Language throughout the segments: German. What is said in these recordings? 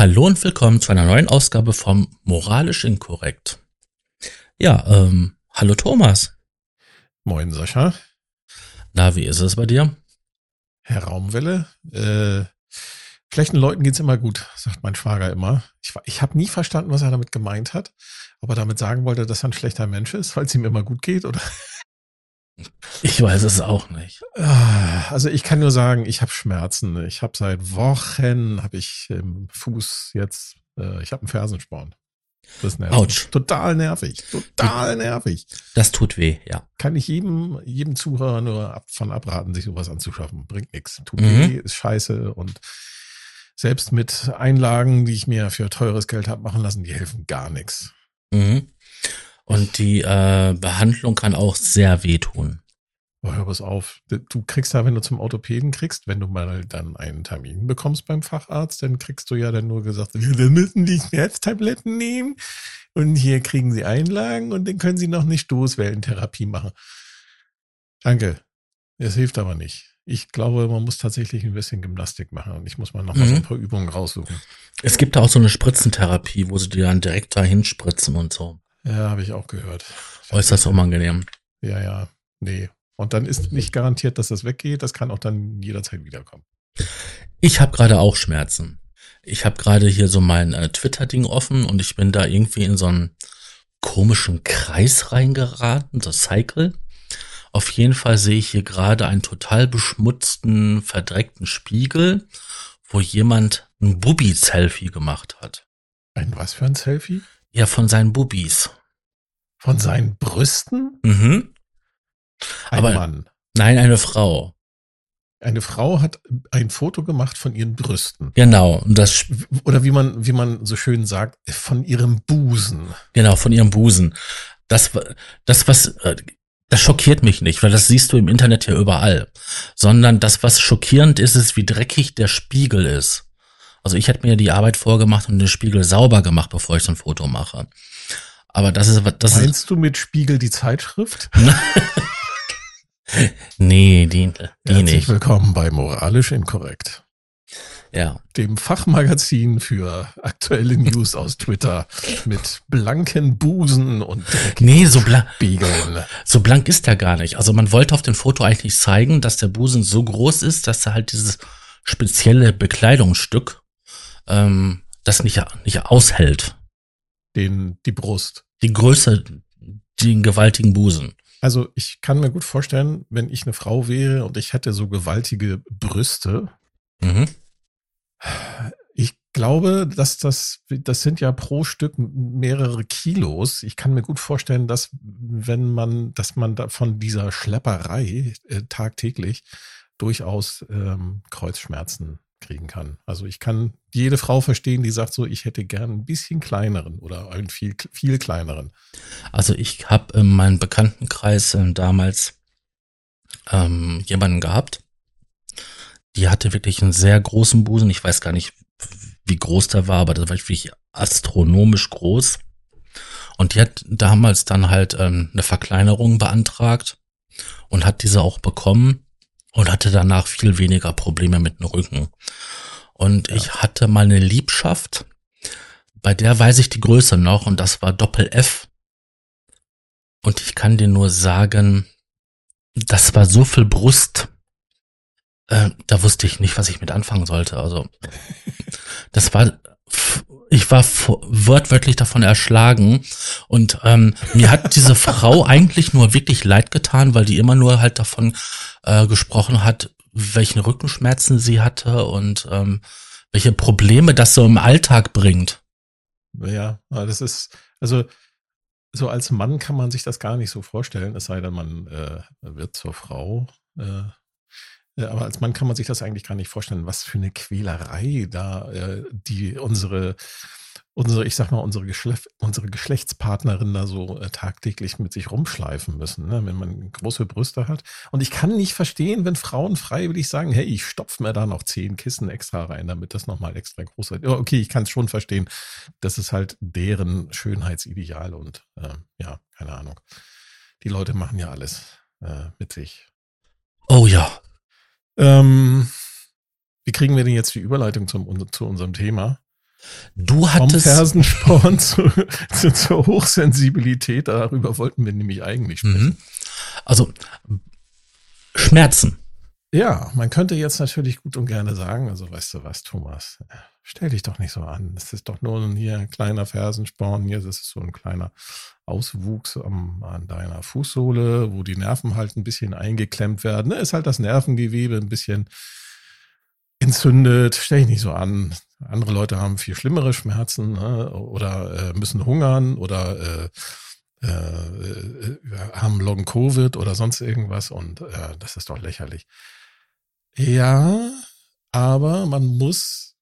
Hallo und willkommen zu einer neuen Ausgabe vom Moralisch Inkorrekt. Ja, ähm, hallo Thomas. Moin Sascha. Na, wie ist es bei dir? Herr Raumwelle, äh, schlechten Leuten geht's immer gut, sagt mein Schwager immer. Ich, ich habe nie verstanden, was er damit gemeint hat, ob er damit sagen wollte, dass er ein schlechter Mensch ist, weil es ihm immer gut geht oder ich weiß es auch nicht. Ah, also ich kann nur sagen, ich habe Schmerzen. Ich habe seit Wochen habe ich im Fuß jetzt, äh, ich habe einen Fersensporn. Das nervt. Autsch. Total nervig. Total nervig. Das tut weh, ja. Kann ich jedem, jedem Zuhörer nur ab, von abraten, sich sowas anzuschaffen. Bringt nichts. Tut mhm. weh, ist scheiße und selbst mit Einlagen, die ich mir für teures Geld habe machen lassen, die helfen gar nichts. Mhm. Und die äh, Behandlung kann auch sehr wehtun. Oh, hör was auf. Du kriegst ja, wenn du zum Orthopäden kriegst, wenn du mal dann einen Termin bekommst beim Facharzt, dann kriegst du ja dann nur gesagt, wir müssen die Schmerztabletten nehmen und hier kriegen sie Einlagen und dann können sie noch eine Stoßwellentherapie machen. Danke. Es hilft aber nicht. Ich glaube, man muss tatsächlich ein bisschen Gymnastik machen und ich muss mal noch mal so ein mhm. paar Übungen raussuchen. Es gibt da auch so eine Spritzentherapie, wo sie dir dann direkt dahin spritzen und so. Ja, habe ich auch gehört. Äußerst unangenehm. Ja, ja. Nee, und dann ist nicht garantiert, dass das weggeht. Das kann auch dann jederzeit wiederkommen. Ich habe gerade auch Schmerzen. Ich habe gerade hier so mein äh, Twitter-Ding offen und ich bin da irgendwie in so einen komischen Kreis reingeraten, so Cycle. Auf jeden Fall sehe ich hier gerade einen total beschmutzten, verdreckten Spiegel, wo jemand ein Bubi-Selfie gemacht hat. Ein was für ein Selfie? Ja, von seinen Bubis. Von seinen Brüsten? Mhm. Ein Aber, Mann. Nein, eine Frau. Eine Frau hat ein Foto gemacht von ihren Brüsten. Genau. Und das Oder wie man, wie man so schön sagt, von ihrem Busen. Genau, von ihrem Busen. Das, das, was, äh, das schockiert mich nicht, weil das siehst du im Internet ja überall. Sondern das, was schockierend ist, ist, wie dreckig der Spiegel ist. Also ich hätte mir die Arbeit vorgemacht und den Spiegel sauber gemacht, bevor ich so ein Foto mache. Aber das ist, das Meinst ist, du mit Spiegel die Zeitschrift? nee, die, die Herzlich nicht. willkommen bei Moralisch Inkorrekt. Ja. Dem Fachmagazin für aktuelle News aus Twitter mit blanken Busen und Nee, so blank, so blank ist er gar nicht. Also man wollte auf dem Foto eigentlich zeigen, dass der Busen so groß ist, dass er halt dieses spezielle Bekleidungsstück ähm, das nicht, nicht aushält. Den, die Brust. Die Größe, den gewaltigen Busen. Also ich kann mir gut vorstellen, wenn ich eine Frau wäre und ich hätte so gewaltige Brüste. Mhm. Ich glaube, dass das, das sind ja pro Stück mehrere Kilos. Ich kann mir gut vorstellen, dass wenn man, dass man da von dieser Schlepperei äh, tagtäglich durchaus ähm, Kreuzschmerzen kriegen kann. Also ich kann jede Frau verstehen, die sagt so, ich hätte gern ein bisschen kleineren oder einen viel, viel kleineren. Also ich habe in meinem Bekanntenkreis äh, damals ähm, jemanden gehabt, die hatte wirklich einen sehr großen Busen. Ich weiß gar nicht, wie groß der war, aber das war wirklich astronomisch groß. Und die hat damals dann halt ähm, eine Verkleinerung beantragt und hat diese auch bekommen und hatte danach viel weniger Probleme mit dem Rücken. Und ja. ich hatte mal eine Liebschaft, bei der weiß ich die Größe noch und das war Doppel F. Und ich kann dir nur sagen, das war so viel Brust, äh, da wusste ich nicht, was ich mit anfangen sollte. Also das war ich war wortwörtlich davon erschlagen und ähm, mir hat diese Frau eigentlich nur wirklich leid getan, weil die immer nur halt davon äh, gesprochen hat, welchen Rückenschmerzen sie hatte und ähm, welche Probleme das so im Alltag bringt. Ja, das ist, also so als Mann kann man sich das gar nicht so vorstellen, es sei denn, man äh, wird zur Frau. Äh, aber als Mann kann man sich das eigentlich gar nicht vorstellen, was für eine Quälerei da äh, die unsere unsere, ich sag mal, unsere, Geschlef unsere Geschlechtspartnerin da so äh, tagtäglich mit sich rumschleifen müssen, ne? wenn man große Brüste hat. Und ich kann nicht verstehen, wenn Frauen freiwillig sagen, hey, ich stopf mir da noch zehn Kissen extra rein, damit das nochmal extra groß wird. Okay, ich kann es schon verstehen. Das ist halt deren Schönheitsideal und äh, ja, keine Ahnung. Die Leute machen ja alles äh, mit sich. Oh ja, ähm, wie kriegen wir denn jetzt die Überleitung zum, zu unserem Thema? Du Vom hattest, Fersensporn zu, zu, zur Hochsensibilität, darüber wollten wir nämlich eigentlich sprechen. mhm. also Schmerzen. Ja, man könnte jetzt natürlich gut und gerne sagen, also weißt du was, Thomas, stell dich doch nicht so an. Es ist doch nur hier ein kleiner Fersensporn, hier ist so ein kleiner Auswuchs am, an deiner Fußsohle, wo die Nerven halt ein bisschen eingeklemmt werden. Ne? Ist halt das Nervengewebe ein bisschen entzündet, stell dich nicht so an. Andere Leute haben viel schlimmere Schmerzen ne? oder äh, müssen hungern oder äh, äh, äh, haben Long Covid oder sonst irgendwas und äh, das ist doch lächerlich. Ja, aber man muss,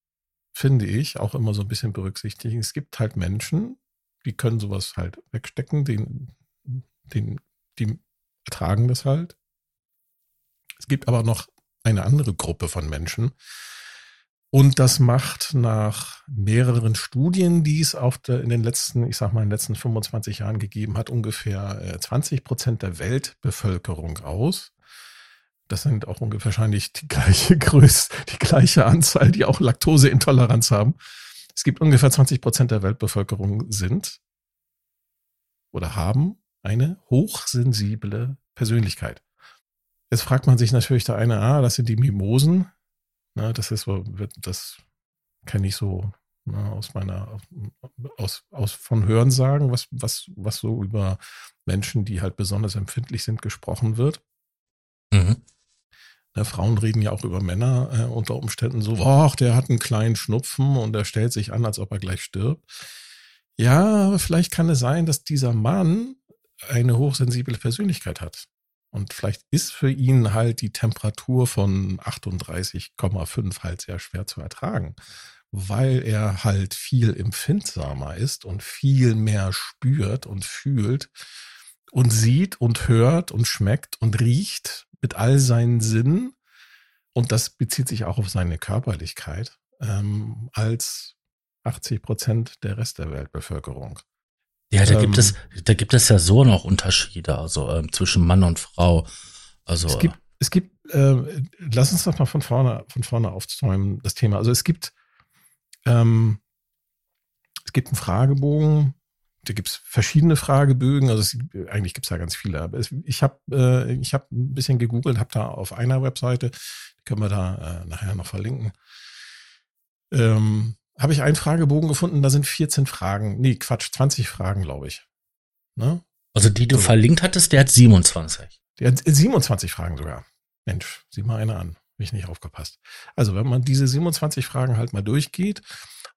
finde ich, auch immer so ein bisschen berücksichtigen, es gibt halt Menschen, die können sowas halt wegstecken, den, den, die ertragen das halt. Es gibt aber noch eine andere Gruppe von Menschen, und das macht nach mehreren Studien, die es auf der, in den letzten, ich sag mal, in den letzten 25 Jahren gegeben hat, ungefähr 20 äh, Prozent der Weltbevölkerung aus. Das sind auch ungefähr wahrscheinlich die gleiche Größe, die gleiche Anzahl, die auch Laktoseintoleranz haben. Es gibt ungefähr 20 Prozent der Weltbevölkerung sind oder haben eine hochsensible Persönlichkeit. Jetzt fragt man sich natürlich der eine, ah, das sind die Mimosen. Na, das ist das kenne ich so na, aus meiner, aus, aus von Hörensagen, was, was, was so über Menschen, die halt besonders empfindlich sind, gesprochen wird. Mhm. Na, Frauen reden ja auch über Männer äh, unter Umständen so, ach, der hat einen kleinen Schnupfen und er stellt sich an, als ob er gleich stirbt. Ja, aber vielleicht kann es sein, dass dieser Mann eine hochsensible Persönlichkeit hat. Und vielleicht ist für ihn halt die Temperatur von 38,5 halt sehr schwer zu ertragen, weil er halt viel empfindsamer ist und viel mehr spürt und fühlt und sieht und hört und schmeckt und riecht mit all seinen Sinnen. Und das bezieht sich auch auf seine Körperlichkeit ähm, als 80 Prozent der Rest der Weltbevölkerung. Ja, da ähm, gibt es, da gibt es ja so noch Unterschiede, also ähm, zwischen Mann und Frau. Also es gibt, es gibt, äh, lass uns doch mal von vorne, von vorne aufzäumen, das Thema. Also es gibt, ähm, es gibt einen Fragebogen, da gibt es verschiedene Fragebögen, also es, eigentlich gibt es da ganz viele. Aber es, ich habe äh, ich hab ein bisschen gegoogelt, habe da auf einer Webseite, die können wir da äh, nachher noch verlinken, ähm, habe ich einen Fragebogen gefunden, da sind 14 Fragen. Nee, Quatsch, 20 Fragen, glaube ich. Ne? Also die du so. verlinkt hattest, der hat 27. Der hat 27 Fragen sogar. Mensch, sieh mal eine an. Hab ich nicht aufgepasst. Also, wenn man diese 27 Fragen halt mal durchgeht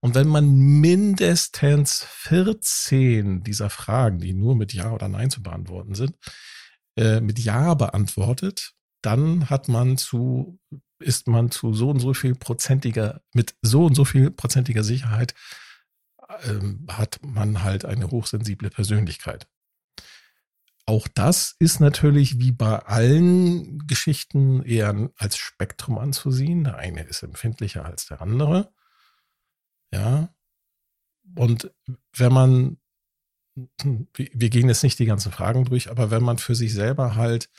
und wenn man mindestens 14 dieser Fragen, die nur mit Ja oder Nein zu beantworten sind, äh, mit Ja beantwortet, dann hat man zu ist man zu so und so viel prozentiger, mit so und so viel prozentiger Sicherheit ähm, hat man halt eine hochsensible Persönlichkeit. Auch das ist natürlich wie bei allen Geschichten eher als Spektrum anzusehen. Der eine ist empfindlicher als der andere. Ja. Und wenn man, wir gehen jetzt nicht die ganzen Fragen durch, aber wenn man für sich selber halt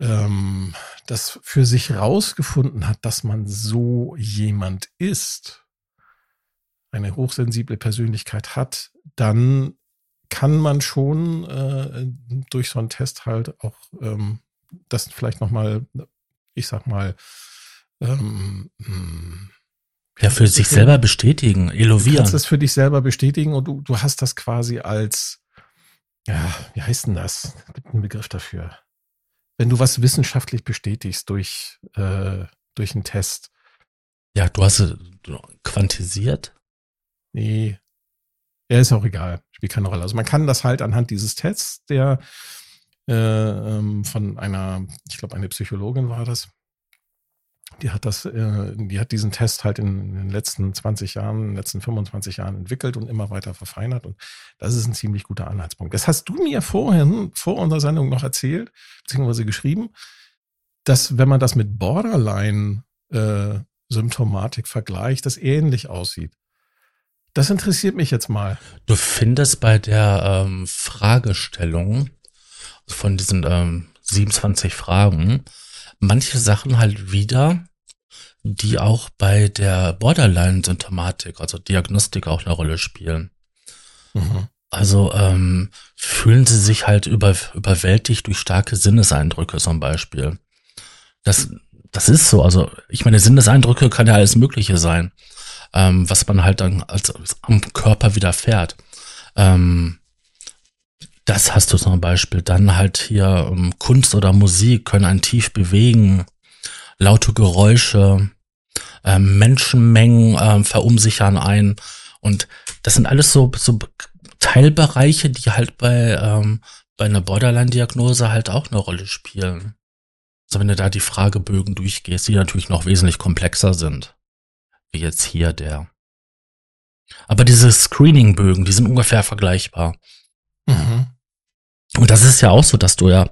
ähm, das für sich rausgefunden hat, dass man so jemand ist, eine hochsensible Persönlichkeit hat, dann kann man schon äh, durch so einen Test halt auch ähm, das vielleicht nochmal, ich sag mal, ähm, hm, ja, für sich selber bestätigen, elovieren. Du kannst das für dich selber bestätigen und du, du hast das quasi als, ja, wie heißt denn das? Es gibt einen Begriff dafür wenn du was wissenschaftlich bestätigst durch, äh, durch einen Test. Ja, du hast es quantisiert? Nee. Ja, ist auch egal. Spielt keine Rolle. Also man kann das halt anhand dieses Tests, der äh, ähm, von einer, ich glaube, eine Psychologin war das, die hat das, äh, die hat diesen Test halt in, den letzten 20 Jahren, in den letzten 25 Jahren entwickelt und immer weiter verfeinert. Und das ist ein ziemlich guter Anhaltspunkt. Das hast du mir vorhin, vor unserer Sendung noch erzählt, beziehungsweise geschrieben, dass wenn man das mit Borderline-Symptomatik äh, vergleicht, das ähnlich aussieht. Das interessiert mich jetzt mal. Du findest bei der ähm, Fragestellung von diesen ähm, 27 Fragen manche Sachen halt wieder, die auch bei der Borderline-Symptomatik, also Diagnostik auch eine Rolle spielen. Mhm. Also ähm, fühlen sie sich halt über, überwältigt durch starke Sinneseindrücke zum Beispiel. Das, das ist so. Also ich meine, Sinneseindrücke kann ja alles Mögliche sein, ähm, was man halt dann als, als am Körper widerfährt. Ähm, das hast du zum Beispiel. Dann halt hier ähm, Kunst oder Musik können einen tief bewegen, laute Geräusche, ähm, Menschenmengen ähm, verunsichern ein. Und das sind alles so, so Teilbereiche, die halt bei, ähm, bei einer Borderline-Diagnose halt auch eine Rolle spielen. Also wenn du da die Fragebögen durchgehst, die natürlich noch wesentlich komplexer sind, wie jetzt hier der. Aber diese Screening-Bögen, die sind ungefähr vergleichbar. Mhm. Und das ist ja auch so, dass du ja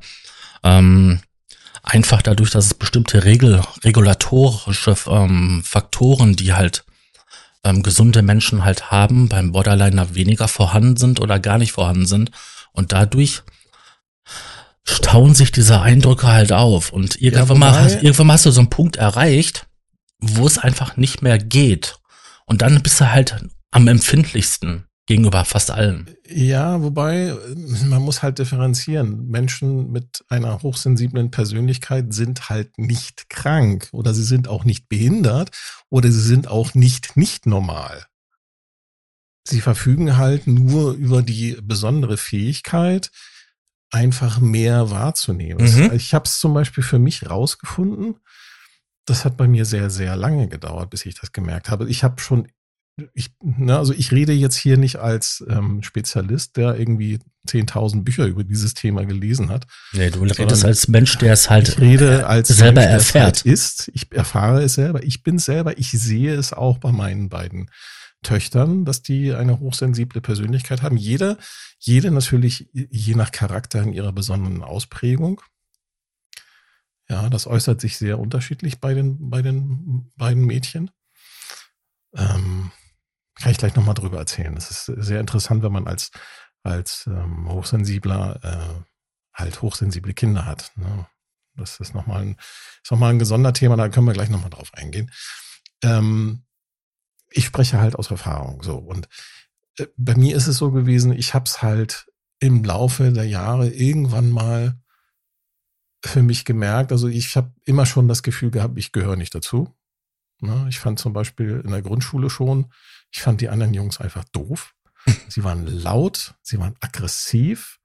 ähm, einfach dadurch, dass es bestimmte Regel, regulatorische ähm, Faktoren, die halt ähm, gesunde Menschen halt haben, beim Borderliner weniger vorhanden sind oder gar nicht vorhanden sind. Und dadurch stauen sich diese Eindrücke halt auf. Und irgendwann, ja, mal, hast, irgendwann hast du so einen Punkt erreicht, wo es einfach nicht mehr geht. Und dann bist du halt am empfindlichsten gegenüber fast allen. Ja, wobei man muss halt differenzieren. Menschen mit einer hochsensiblen Persönlichkeit sind halt nicht krank oder sie sind auch nicht behindert oder sie sind auch nicht nicht normal. Sie verfügen halt nur über die besondere Fähigkeit, einfach mehr wahrzunehmen. Mhm. Ich habe es zum Beispiel für mich rausgefunden. Das hat bei mir sehr, sehr lange gedauert, bis ich das gemerkt habe. Ich habe schon ich, ne, also ich rede jetzt hier nicht als ähm, Spezialist, der irgendwie 10.000 Bücher über dieses Thema gelesen hat. Nee, du redest als Mensch, der es halt ich rede als selber Mensch, erfährt. Halt ist. Ich erfahre es selber. Ich bin selber. Ich sehe es auch bei meinen beiden Töchtern, dass die eine hochsensible Persönlichkeit haben. Jeder, jede natürlich je nach Charakter in ihrer besonderen Ausprägung. Ja, das äußert sich sehr unterschiedlich bei den, bei den beiden Mädchen. Ähm, kann ich gleich nochmal drüber erzählen. Das ist sehr interessant, wenn man als, als ähm, Hochsensibler äh, halt hochsensible Kinder hat. Ne? Das ist nochmal ein, ist noch mal ein Gesonderthema, da können wir gleich nochmal drauf eingehen. Ähm, ich spreche halt aus Erfahrung so. Und äh, bei mir ist es so gewesen, ich habe es halt im Laufe der Jahre irgendwann mal für mich gemerkt. Also ich habe immer schon das Gefühl gehabt, ich gehöre nicht dazu. Ne? Ich fand zum Beispiel in der Grundschule schon, ich fand die anderen Jungs einfach doof. Sie waren laut, sie waren aggressiv.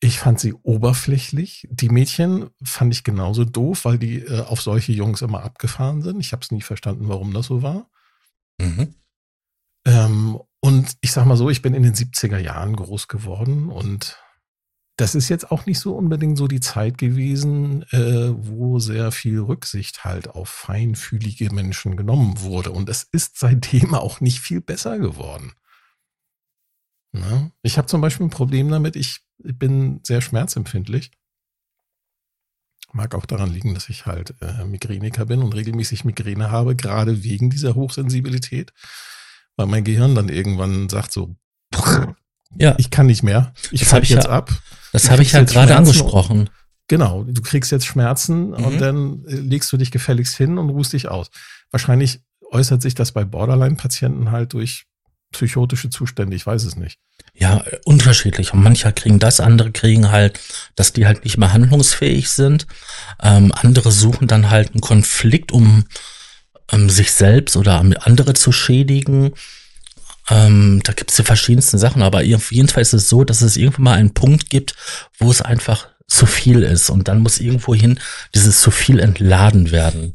Ich fand sie oberflächlich. Die Mädchen fand ich genauso doof, weil die äh, auf solche Jungs immer abgefahren sind. Ich habe es nie verstanden, warum das so war. Mhm. Ähm, und ich sag mal so, ich bin in den 70er Jahren groß geworden und das ist jetzt auch nicht so unbedingt so die Zeit gewesen, äh, wo sehr viel Rücksicht halt auf feinfühlige Menschen genommen wurde. Und es ist seitdem auch nicht viel besser geworden. Na? Ne? Ich habe zum Beispiel ein Problem damit, ich bin sehr schmerzempfindlich. Mag auch daran liegen, dass ich halt äh, Migräniker bin und regelmäßig Migräne habe, gerade wegen dieser Hochsensibilität. Weil mein Gehirn dann irgendwann sagt so, ja. ich kann nicht mehr. Ich falle jetzt ja, ab. Das habe ich ja gerade angesprochen. Genau, du kriegst jetzt Schmerzen mhm. und dann äh, legst du dich gefälligst hin und ruhst dich aus. Wahrscheinlich äußert sich das bei Borderline-Patienten halt durch psychotische Zustände, ich weiß es nicht. Ja, unterschiedlich. Und mancher kriegen das, andere kriegen halt, dass die halt nicht mehr handlungsfähig sind. Ähm, andere suchen dann halt einen Konflikt, um ähm, sich selbst oder andere zu schädigen. Ähm, da gibt es ja verschiedenste Sachen, aber auf jeden Fall ist es so, dass es irgendwann mal einen Punkt gibt, wo es einfach zu viel ist und dann muss irgendwohin dieses zu viel entladen werden.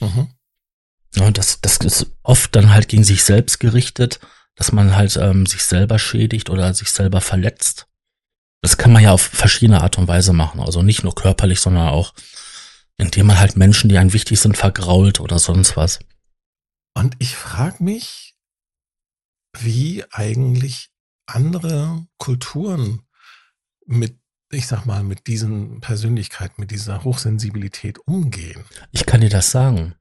Mhm. Ja, das, das ist oft dann halt gegen sich selbst gerichtet, dass man halt ähm, sich selber schädigt oder sich selber verletzt. Das kann man ja auf verschiedene Art und Weise machen, also nicht nur körperlich, sondern auch indem man halt Menschen, die einem wichtig sind, vergrault oder sonst was. Und ich frage mich, wie eigentlich andere Kulturen mit, ich sag mal, mit diesen Persönlichkeiten, mit dieser Hochsensibilität umgehen. Ich kann dir das sagen.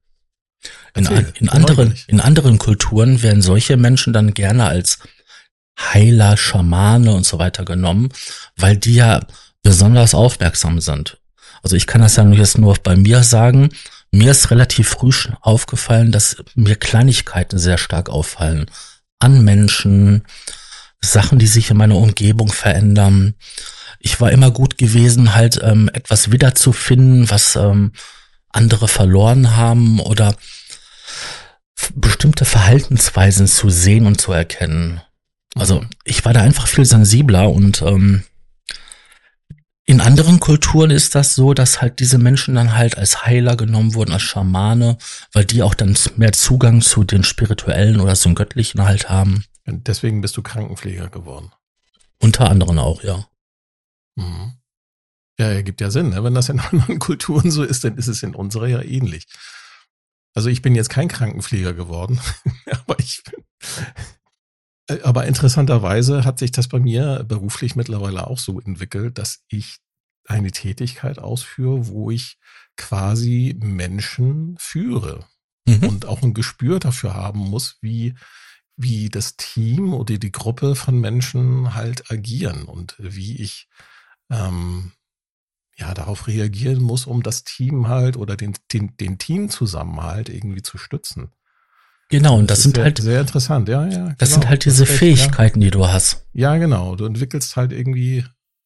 In, Erzähl, in anderen, in anderen Kulturen werden solche Menschen dann gerne als Heiler, Schamane und so weiter genommen, weil die ja besonders aufmerksam sind. Also ich kann das ja jetzt nur bei mir sagen, mir ist relativ früh aufgefallen, dass mir Kleinigkeiten sehr stark auffallen. An Menschen, Sachen, die sich in meiner Umgebung verändern. Ich war immer gut gewesen, halt ähm, etwas wiederzufinden, was ähm, andere verloren haben oder bestimmte Verhaltensweisen zu sehen und zu erkennen. Also mhm. ich war da einfach viel sensibler und ähm, in anderen Kulturen ist das so, dass halt diese Menschen dann halt als Heiler genommen wurden, als Schamane, weil die auch dann mehr Zugang zu den spirituellen oder zum Göttlichen halt haben. Deswegen bist du Krankenpfleger geworden. Unter anderem auch, ja. Mhm. Ja, ergibt ja Sinn. Ne? Wenn das in anderen Kulturen so ist, dann ist es in unserer ja ähnlich. Also ich bin jetzt kein Krankenpfleger geworden, aber ich bin, aber interessanterweise hat sich das bei mir beruflich mittlerweile auch so entwickelt, dass ich eine Tätigkeit ausführe, wo ich quasi Menschen führe mhm. und auch ein Gespür dafür haben muss, wie, wie das Team oder die Gruppe von Menschen halt agieren und wie ich ähm, ja darauf reagieren muss, um das Team halt oder den, den, den Teamzusammenhalt irgendwie zu stützen. Genau, und das, das sind sehr, halt sehr interessant, ja, ja. Das genau, sind halt diese Fähigkeiten, die du hast. Ja, genau. Du entwickelst halt irgendwie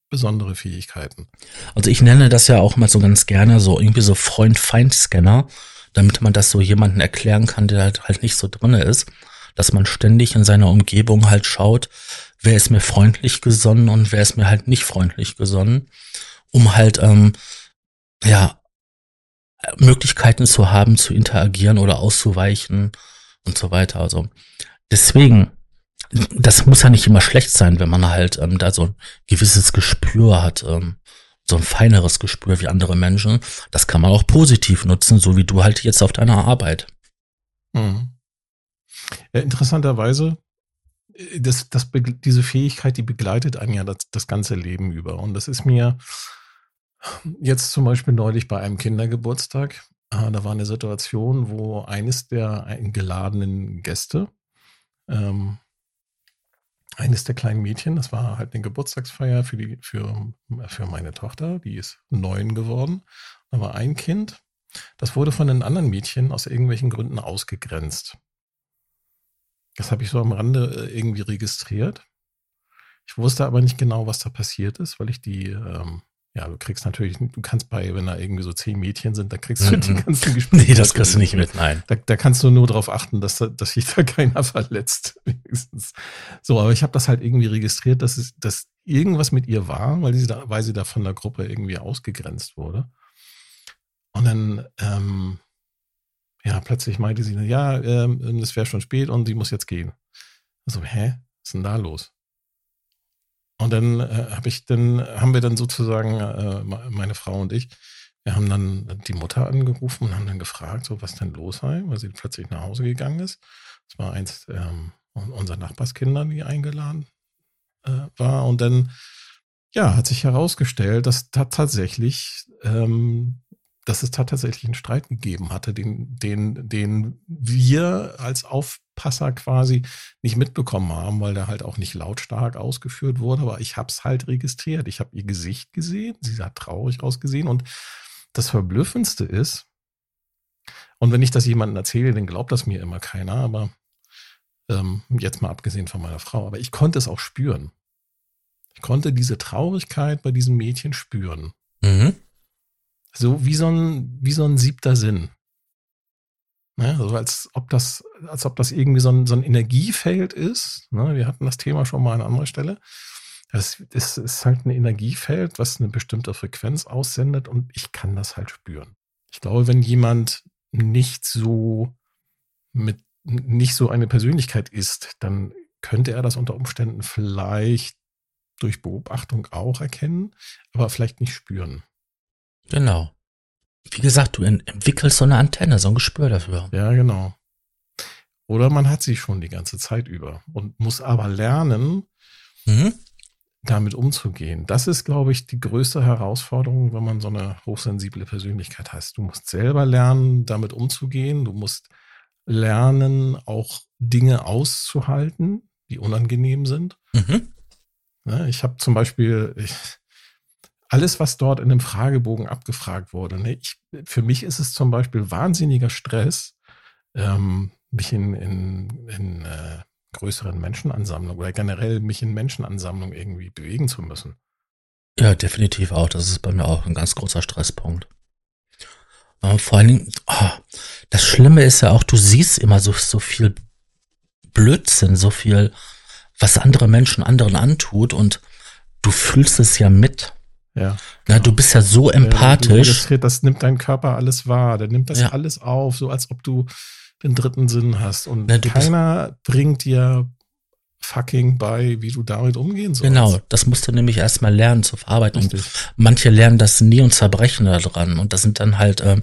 besondere Fähigkeiten. Also ich nenne das ja auch mal so ganz gerne so irgendwie so Freund-Feind-Scanner, damit man das so jemanden erklären kann, der halt, halt nicht so drinne ist, dass man ständig in seiner Umgebung halt schaut, wer ist mir freundlich gesonnen und wer ist mir halt nicht freundlich gesonnen, um halt ähm, ja Möglichkeiten zu haben, zu interagieren oder auszuweichen und so weiter. Also deswegen, das muss ja nicht immer schlecht sein, wenn man halt ähm, da so ein gewisses Gespür hat, ähm, so ein feineres Gespür wie andere Menschen. Das kann man auch positiv nutzen, so wie du halt jetzt auf deiner Arbeit. Mhm. Ja, interessanterweise, äh, das, das, diese Fähigkeit, die begleitet einen ja das, das ganze Leben über. Und das ist mir jetzt zum Beispiel neulich bei einem Kindergeburtstag da war eine Situation, wo eines der eingeladenen Gäste, ähm, eines der kleinen Mädchen, das war halt eine Geburtstagsfeier für, die, für, für meine Tochter, die ist neun geworden. Da war ein Kind, das wurde von den anderen Mädchen aus irgendwelchen Gründen ausgegrenzt. Das habe ich so am Rande äh, irgendwie registriert. Ich wusste aber nicht genau, was da passiert ist, weil ich die ähm, ja, du kriegst natürlich, du kannst bei, wenn da irgendwie so zehn Mädchen sind, da kriegst du mm -mm. die ganzen Gespräche. Nee, das kriegst du nicht mit, nein. Da, da kannst du nur darauf achten, dass, dass sich da keiner verletzt. Wenigstens. So, aber ich habe das halt irgendwie registriert, dass es, dass irgendwas mit ihr war, weil sie da, weil sie da von der Gruppe irgendwie ausgegrenzt wurde. Und dann, ähm, ja, plötzlich meinte sie, ja, ähm, es wäre schon spät und sie muss jetzt gehen. Also, hä? Was ist denn da los? Und dann äh, habe ich dann, haben wir dann sozusagen, äh, meine Frau und ich, wir haben dann die Mutter angerufen und haben dann gefragt, so was denn los sei, weil sie plötzlich nach Hause gegangen ist. Das war eins ähm, unserer Nachbarskinder, die eingeladen äh, war. Und dann, ja, hat sich herausgestellt, dass da tatsächlich ähm, dass es tatsächlich einen Streit gegeben hatte, den, den, den wir als Aufpasser quasi nicht mitbekommen haben, weil der halt auch nicht lautstark ausgeführt wurde. Aber ich habe es halt registriert. Ich habe ihr Gesicht gesehen. Sie hat traurig ausgesehen. Und das Verblüffendste ist, und wenn ich das jemandem erzähle, dann glaubt das mir immer keiner. Aber ähm, jetzt mal abgesehen von meiner Frau. Aber ich konnte es auch spüren. Ich konnte diese Traurigkeit bei diesem Mädchen spüren. Mhm. So wie so ein, wie so ein siebter Sinn. Ne? Also als ob das, als ob das irgendwie so ein, so ein Energiefeld ist. Ne? Wir hatten das Thema schon mal an anderer Stelle. Das ist, ist halt ein Energiefeld, was eine bestimmte Frequenz aussendet und ich kann das halt spüren. Ich glaube, wenn jemand nicht so mit, nicht so eine Persönlichkeit ist, dann könnte er das unter Umständen vielleicht durch Beobachtung auch erkennen, aber vielleicht nicht spüren. Genau. Wie gesagt, du entwickelst so eine Antenne, so ein Gespür dafür. Ja, genau. Oder man hat sie schon die ganze Zeit über und muss aber lernen, mhm. damit umzugehen. Das ist, glaube ich, die größte Herausforderung, wenn man so eine hochsensible Persönlichkeit hat. Du musst selber lernen, damit umzugehen. Du musst lernen, auch Dinge auszuhalten, die unangenehm sind. Mhm. Ja, ich habe zum Beispiel, ich, alles, was dort in dem Fragebogen abgefragt wurde, ne, ich, für mich ist es zum Beispiel wahnsinniger Stress, ähm, mich in, in, in äh, größeren Menschenansammlungen oder generell mich in Menschenansammlungen irgendwie bewegen zu müssen. Ja, definitiv auch. Das ist bei mir auch ein ganz großer Stresspunkt. Äh, vor allen Dingen, oh, das Schlimme ist ja auch, du siehst immer so, so viel Blödsinn, so viel, was andere Menschen anderen antut und du fühlst es ja mit. Ja. Na, du bist ja so empathisch. Ja, das nimmt dein Körper alles wahr. Der nimmt das ja. alles auf, so als ob du den dritten Sinn hast. Und Na, keiner bringt dir fucking bei, wie du damit umgehen sollst. Genau, das musst du nämlich erstmal lernen zu verarbeiten. Richtig. Und manche lernen das nie und zerbrechen da dran. Und das sind dann halt, ähm,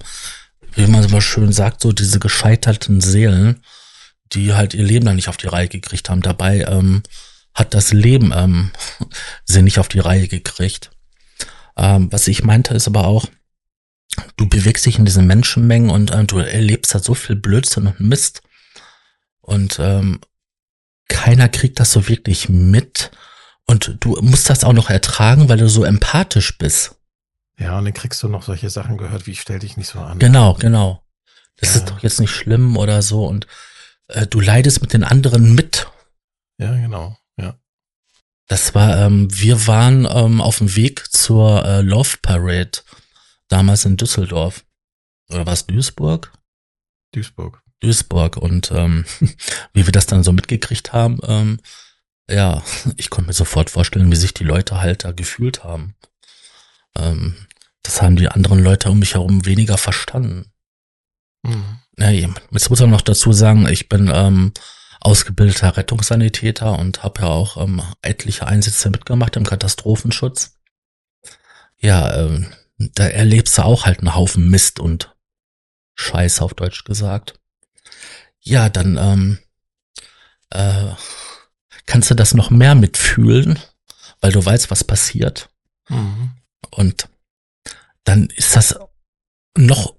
wie man so schön sagt, so diese gescheiterten Seelen, die halt ihr Leben dann nicht auf die Reihe gekriegt haben. Dabei ähm, hat das Leben ähm, sie nicht auf die Reihe gekriegt. Ähm, was ich meinte, ist aber auch, du bewegst dich in diesen Menschenmengen und äh, du erlebst da so viel Blödsinn und Mist. Und ähm, keiner kriegt das so wirklich mit. Und du musst das auch noch ertragen, weil du so empathisch bist. Ja, und dann kriegst du noch solche Sachen gehört, wie stell dich nicht so an. Genau, genau. Das ja. ist doch jetzt nicht schlimm oder so. Und äh, du leidest mit den anderen mit. Ja, genau. Das war, ähm, wir waren ähm, auf dem Weg zur äh, Love Parade, damals in Düsseldorf. Oder war es Duisburg? Duisburg. Duisburg. Und ähm, wie wir das dann so mitgekriegt haben, ähm, ja, ich konnte mir sofort vorstellen, wie sich die Leute halt da gefühlt haben. Ähm, das haben die anderen Leute um mich herum weniger verstanden. Mhm. Ja, jetzt muss man noch dazu sagen, ich bin ähm, ausgebildeter Rettungssanitäter und habe ja auch ähm, etliche Einsätze mitgemacht im Katastrophenschutz. Ja, ähm, da erlebst du auch halt einen Haufen Mist und Scheiß auf Deutsch gesagt. Ja, dann ähm, äh, kannst du das noch mehr mitfühlen, weil du weißt, was passiert. Mhm. Und dann ist das noch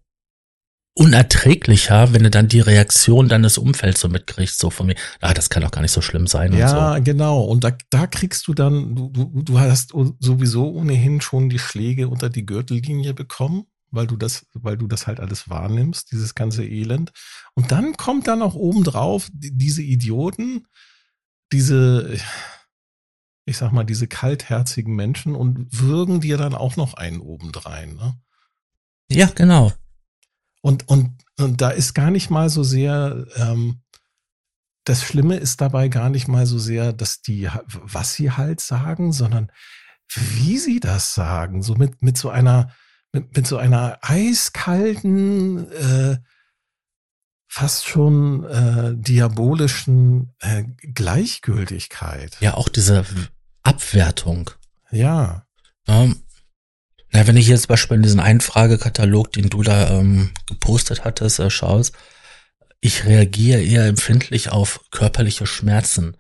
unerträglicher, wenn du dann die Reaktion deines Umfelds so mitkriegst, so von mir, ah, das kann doch gar nicht so schlimm sein. Ja, so. genau. Und da, da kriegst du dann, du, du, du hast sowieso ohnehin schon die Schläge unter die Gürtellinie bekommen, weil du das, weil du das halt alles wahrnimmst, dieses ganze Elend. Und dann kommt dann auch obendrauf diese Idioten, diese, ich sag mal, diese kaltherzigen Menschen und würgen dir dann auch noch einen obendrein, ne? Ja, genau. Und, und, und da ist gar nicht mal so sehr, ähm, das Schlimme ist dabei gar nicht mal so sehr, dass die, was sie halt sagen, sondern wie sie das sagen. So mit, mit so einer, mit, mit so einer eiskalten, äh, fast schon äh, diabolischen äh, Gleichgültigkeit. Ja, auch diese Abwertung. Ja. Ähm, na, wenn ich jetzt zum Beispiel in diesen Einfragekatalog, den du da ähm, gepostet hattest, äh, schaust, ich reagiere eher empfindlich auf körperliche Schmerzen.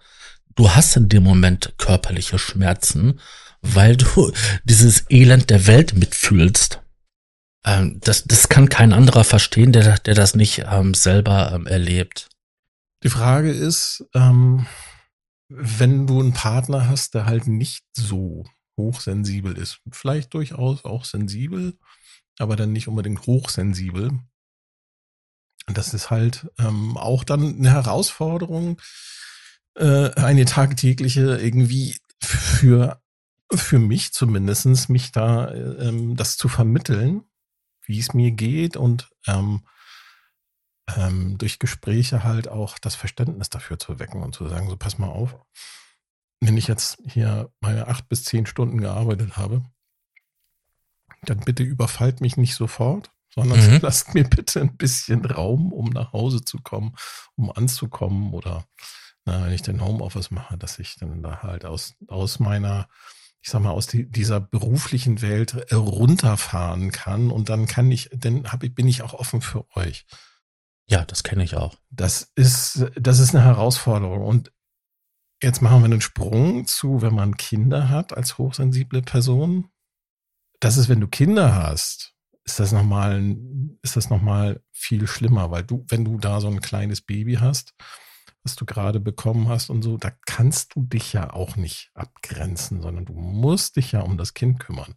Du hast in dem Moment körperliche Schmerzen, weil du dieses Elend der Welt mitfühlst. Ähm, das, das kann kein anderer verstehen, der, der das nicht ähm, selber ähm, erlebt. Die Frage ist, ähm, wenn du einen Partner hast, der halt nicht so hochsensibel ist. Vielleicht durchaus auch sensibel, aber dann nicht unbedingt hochsensibel. Und das ist halt ähm, auch dann eine Herausforderung, äh, eine tagtägliche irgendwie für, für mich zumindestens mich da ähm, das zu vermitteln, wie es mir geht und ähm, ähm, durch Gespräche halt auch das Verständnis dafür zu wecken und zu sagen, so pass mal auf, wenn ich jetzt hier meine acht bis zehn Stunden gearbeitet habe, dann bitte überfallt mich nicht sofort, sondern mhm. lasst mir bitte ein bisschen Raum, um nach Hause zu kommen, um anzukommen oder na, wenn ich den Homeoffice mache, dass ich dann da halt aus, aus meiner, ich sag mal, aus die, dieser beruflichen Welt runterfahren kann und dann kann ich, dann hab ich, bin ich auch offen für euch. Ja, das kenne ich auch. Das ist, das ist eine Herausforderung und Jetzt machen wir einen Sprung zu, wenn man Kinder hat als hochsensible Person. Das ist, wenn du Kinder hast, ist das nochmal, ist das nochmal viel schlimmer, weil du, wenn du da so ein kleines Baby hast, was du gerade bekommen hast und so, da kannst du dich ja auch nicht abgrenzen, sondern du musst dich ja um das Kind kümmern.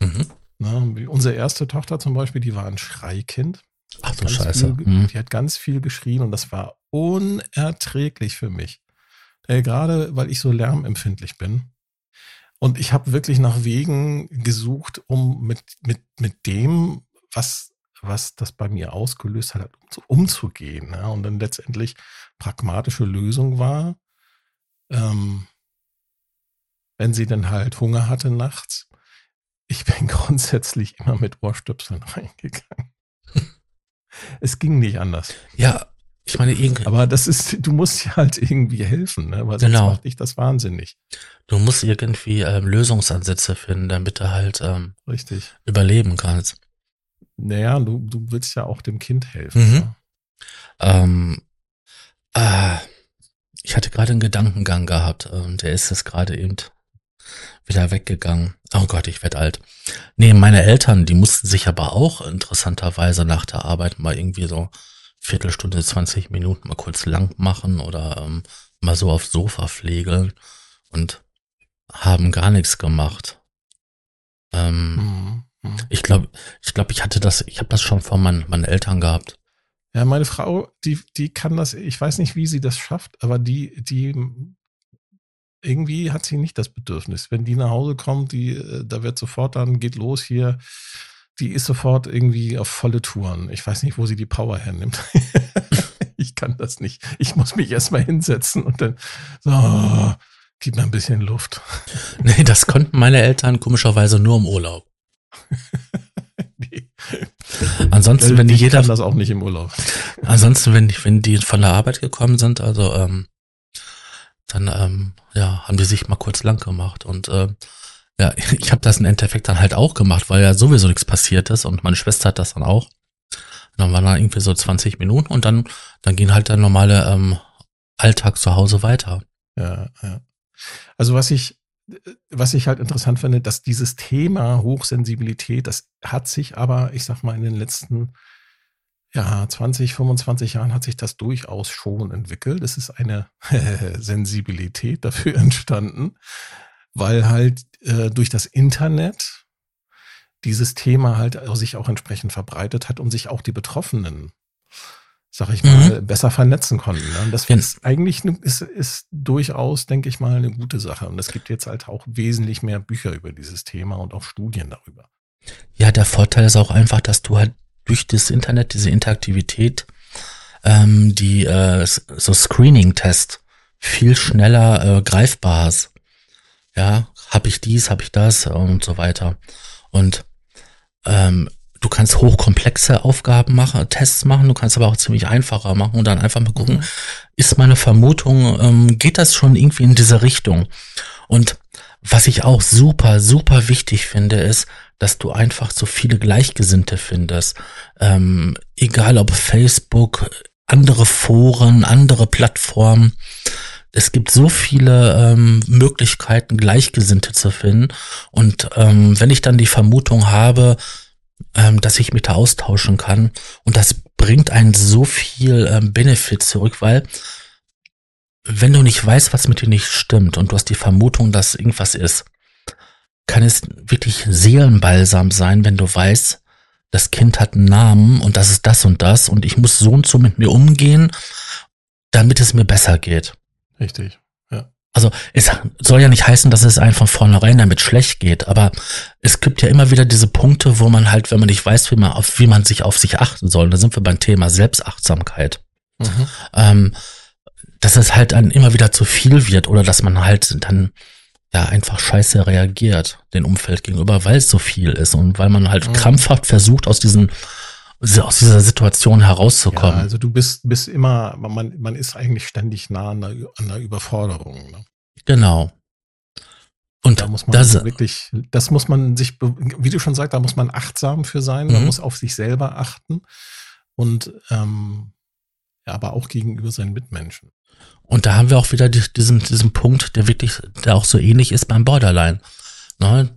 Mhm. Na, unsere erste Tochter zum Beispiel, die war ein Schreikind. Ach du Scheiße. Viel, mhm. Die hat ganz viel geschrien und das war unerträglich für mich. Äh, gerade weil ich so lärmempfindlich bin. Und ich habe wirklich nach Wegen gesucht, um mit, mit, mit dem, was, was das bei mir ausgelöst hat, umzugehen. Ja? Und dann letztendlich pragmatische Lösung war, ähm, wenn sie dann halt Hunger hatte nachts, ich bin grundsätzlich immer mit Ohrstöpseln reingegangen. es ging nicht anders. Ja, ich meine, irgendwie. Aber das ist, du musst ja halt irgendwie helfen, ne? Weil sonst genau. macht dich das wahnsinnig. Du musst irgendwie ähm, Lösungsansätze finden, damit du halt ähm, Richtig. überleben kannst. Naja, du, du willst ja auch dem Kind helfen. Mhm. Ne? Ähm, äh, ich hatte gerade einen Gedankengang gehabt und der ist es gerade eben wieder weggegangen. Oh Gott, ich werd alt. Nee, meine Eltern, die mussten sich aber auch interessanterweise nach der Arbeit mal irgendwie so Viertelstunde, 20 Minuten mal kurz lang machen oder ähm, mal so aufs Sofa pflegeln und haben gar nichts gemacht. Ähm, mhm. mhm. Ich glaube, ich glaube, ich hatte das, ich habe das schon von meinen, meinen Eltern gehabt. Ja, meine Frau, die, die kann das, ich weiß nicht, wie sie das schafft, aber die, die irgendwie hat sie nicht das Bedürfnis. Wenn die nach Hause kommt, die, äh, da wird sofort dann, geht los hier, die ist sofort irgendwie auf volle Touren. Ich weiß nicht, wo sie die Power hernimmt. ich kann das nicht. Ich muss mich erstmal hinsetzen und dann so, gib mir ein bisschen Luft. Nee, das konnten meine Eltern komischerweise nur im Urlaub. nee. Ansonsten, wenn die jeder. das auch nicht im Urlaub. Ansonsten, wenn, wenn die von der Arbeit gekommen sind, also ähm, dann ähm, ja, haben die sich mal kurz lang gemacht. Und äh, ja, ich habe das im Endeffekt dann halt auch gemacht, weil ja sowieso nichts passiert ist und meine Schwester hat das dann auch. Und dann waren da irgendwie so 20 Minuten und dann, dann ging halt der normale ähm, Alltag zu Hause weiter. Ja, ja. Also was ich, was ich halt interessant finde, dass dieses Thema Hochsensibilität, das hat sich aber, ich sag mal, in den letzten ja, 20, 25 Jahren hat sich das durchaus schon entwickelt. Es ist eine Sensibilität dafür entstanden, weil halt äh, durch das Internet dieses Thema halt sich auch entsprechend verbreitet hat und sich auch die Betroffenen, sag ich mal, mhm. besser vernetzen konnten. Ne? Das ist eigentlich ne, ist, ist durchaus, denke ich mal, eine gute Sache. Und es gibt jetzt halt auch wesentlich mehr Bücher über dieses Thema und auch Studien darüber. Ja, der Vorteil ist auch einfach, dass du halt durch das Internet, diese Interaktivität, ähm, die äh, so Screening-Test viel schneller äh, greifbar hast. Ja, habe ich dies, habe ich das und so weiter. Und ähm, du kannst hochkomplexe Aufgaben machen, Tests machen, du kannst aber auch ziemlich einfacher machen und dann einfach mal gucken, mhm. ist meine Vermutung, ähm, geht das schon irgendwie in diese Richtung? Und was ich auch super, super wichtig finde, ist, dass du einfach so viele Gleichgesinnte findest. Ähm, egal ob Facebook, andere Foren, andere Plattformen. Es gibt so viele ähm, Möglichkeiten, Gleichgesinnte zu finden. Und ähm, wenn ich dann die Vermutung habe, ähm, dass ich mich da austauschen kann, und das bringt einen so viel ähm, Benefit zurück, weil wenn du nicht weißt, was mit dir nicht stimmt und du hast die Vermutung, dass irgendwas ist, kann es wirklich Seelenbalsam sein, wenn du weißt, das Kind hat einen Namen und das ist das und das und ich muss so und so mit mir umgehen, damit es mir besser geht. Richtig, ja. Also es soll ja nicht heißen, dass es einfach vornherein damit schlecht geht, aber es gibt ja immer wieder diese Punkte, wo man halt, wenn man nicht weiß, wie man auf, wie man sich auf sich achten soll, da sind wir beim Thema Selbstachtsamkeit. Mhm. Ähm, dass es halt dann immer wieder zu viel wird oder dass man halt dann ja einfach scheiße reagiert dem Umfeld gegenüber, weil es so viel ist und weil man halt mhm. krampfhaft versucht, aus diesen aus dieser Situation herauszukommen. Ja, also du bist, bist immer, man, man ist eigentlich ständig nah an der, an der Überforderung. Ne? Genau. Und da muss man das, wirklich, das muss man sich, wie du schon sagst, da muss man achtsam für sein, man mhm. muss auf sich selber achten und ähm, ja, aber auch gegenüber seinen Mitmenschen. Und da haben wir auch wieder diesen, diesen Punkt, der wirklich, der auch so ähnlich ist beim Borderline. Ne?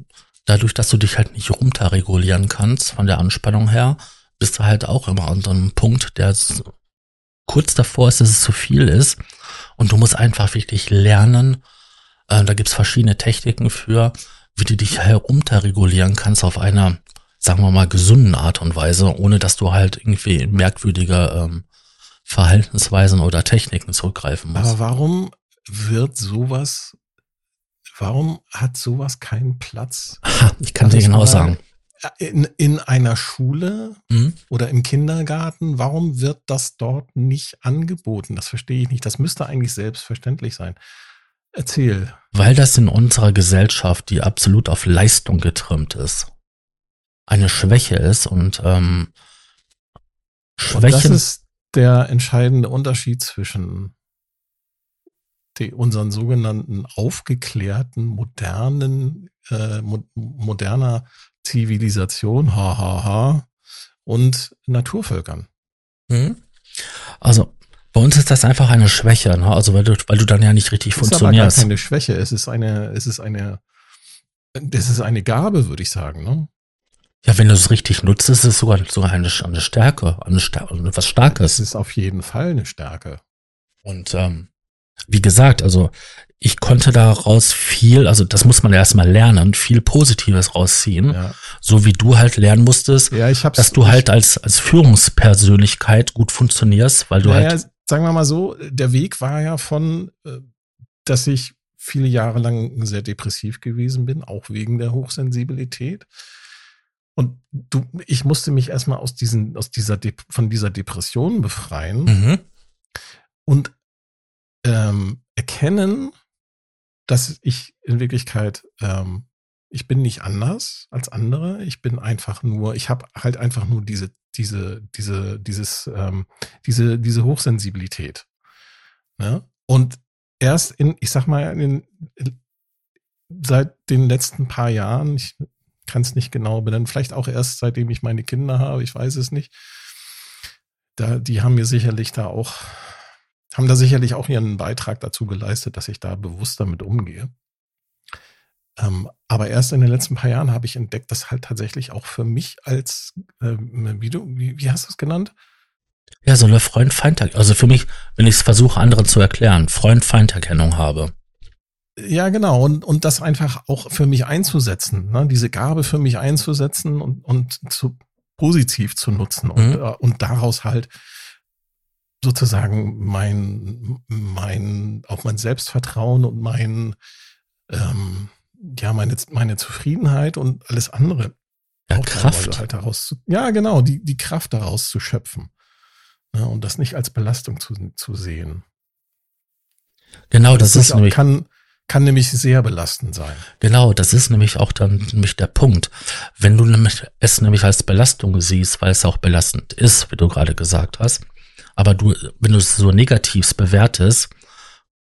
Dadurch, dass du dich halt nicht runterregulieren kannst von der Anspannung her, bist du halt auch immer an so einem Punkt, der kurz davor ist, dass es zu viel ist. Und du musst einfach wirklich lernen, äh, da gibt's verschiedene Techniken für, wie du dich herunterregulieren kannst auf einer, sagen wir mal, gesunden Art und Weise, ohne dass du halt irgendwie merkwürdige ähm, Verhaltensweisen oder Techniken zurückgreifen musst. Aber warum wird sowas, warum hat sowas keinen Platz? Aha, ich kann dir genau sagen. In, in einer Schule Mhm. oder im Kindergarten, warum wird das dort nicht angeboten? Das verstehe ich nicht. Das müsste eigentlich selbstverständlich sein. Erzähl. Weil das in unserer Gesellschaft, die absolut auf Leistung getrimmt ist, eine Schwäche ist und ähm, Und das ist der entscheidende Unterschied zwischen die, unseren sogenannten aufgeklärten, modernen, äh, mo moderner Zivilisation, ha, ha, ha, und Naturvölkern. Mhm. Also bei uns ist das einfach eine Schwäche, ne? Also weil du, weil du dann ja nicht richtig Es ist aber gar funktionierst. keine Schwäche. Es ist eine, es ist eine, das ist eine Gabe, würde ich sagen. Ne? Ja, wenn du es richtig nutzt, ist es sogar, sogar eine, eine Stärke, eine Stärke, etwas Es Starkes. ist auf jeden Fall eine Stärke. Und ähm, wie gesagt, also ich konnte daraus viel, also das muss man erstmal lernen, viel Positives rausziehen. Ja, So wie du halt lernen musstest, ja dass du halt als, als Führungspersönlichkeit gut funktionierst, weil du naja, halt, sagen wir mal so, der Weg war ja von, äh, dass ich viele Jahre lang sehr depressiv gewesen bin, auch wegen der Hochsensibilität. Und du, ich musste mich erstmal aus diesen, aus dieser, Dep von dieser Depression befreien. mhm, und ähm, erkennen, dass ich in Wirklichkeit, ähm, ich bin nicht anders als andere. Ich bin einfach nur, ich habe halt einfach nur diese, diese, diese, dieses, ähm, diese, diese Hochsensibilität. Ne? Und erst in, ich sag mal, in, in, seit den letzten paar Jahren, ich kann es nicht genau benennen, vielleicht auch erst seitdem ich meine Kinder habe, ich weiß es nicht. Da, die haben mir sicherlich da auch haben da sicherlich auch ihren Beitrag dazu geleistet, dass ich da bewusst damit umgehe. Ähm, aber erst in den letzten paar Jahren habe ich entdeckt, dass halt tatsächlich auch für mich als, ähm, wie, du, wie, wie hast du es genannt? ja, so eine Freund-Feind, also für mich, wenn ich es versuche, anderen zu erklären, Freund-Feind-Erkennung habe. Ja, genau. Und, und das einfach auch für mich einzusetzen, ne? diese Gabe für mich einzusetzen und, und zu positiv zu nutzen und, Mhm. äh, und daraus halt sozusagen mein, mein, auch mein Selbstvertrauen und mein, ähm, ja, meine, meine Zufriedenheit und alles andere. Ja, Kraft. Halt daraus zu, ja, genau, die, die Kraft daraus zu schöpfen. Ne, und das nicht als Belastung zu, zu sehen. Genau, das ist auch- nämlich, kann, kann nämlich sehr belastend sein. genau, das ist nämlich auch dann nämlich der Punkt. Wenn du nämlich es nämlich als Belastung siehst, weil es auch belastend ist, wie du gerade gesagt hast, aber du, wenn du es so negativ bewertest,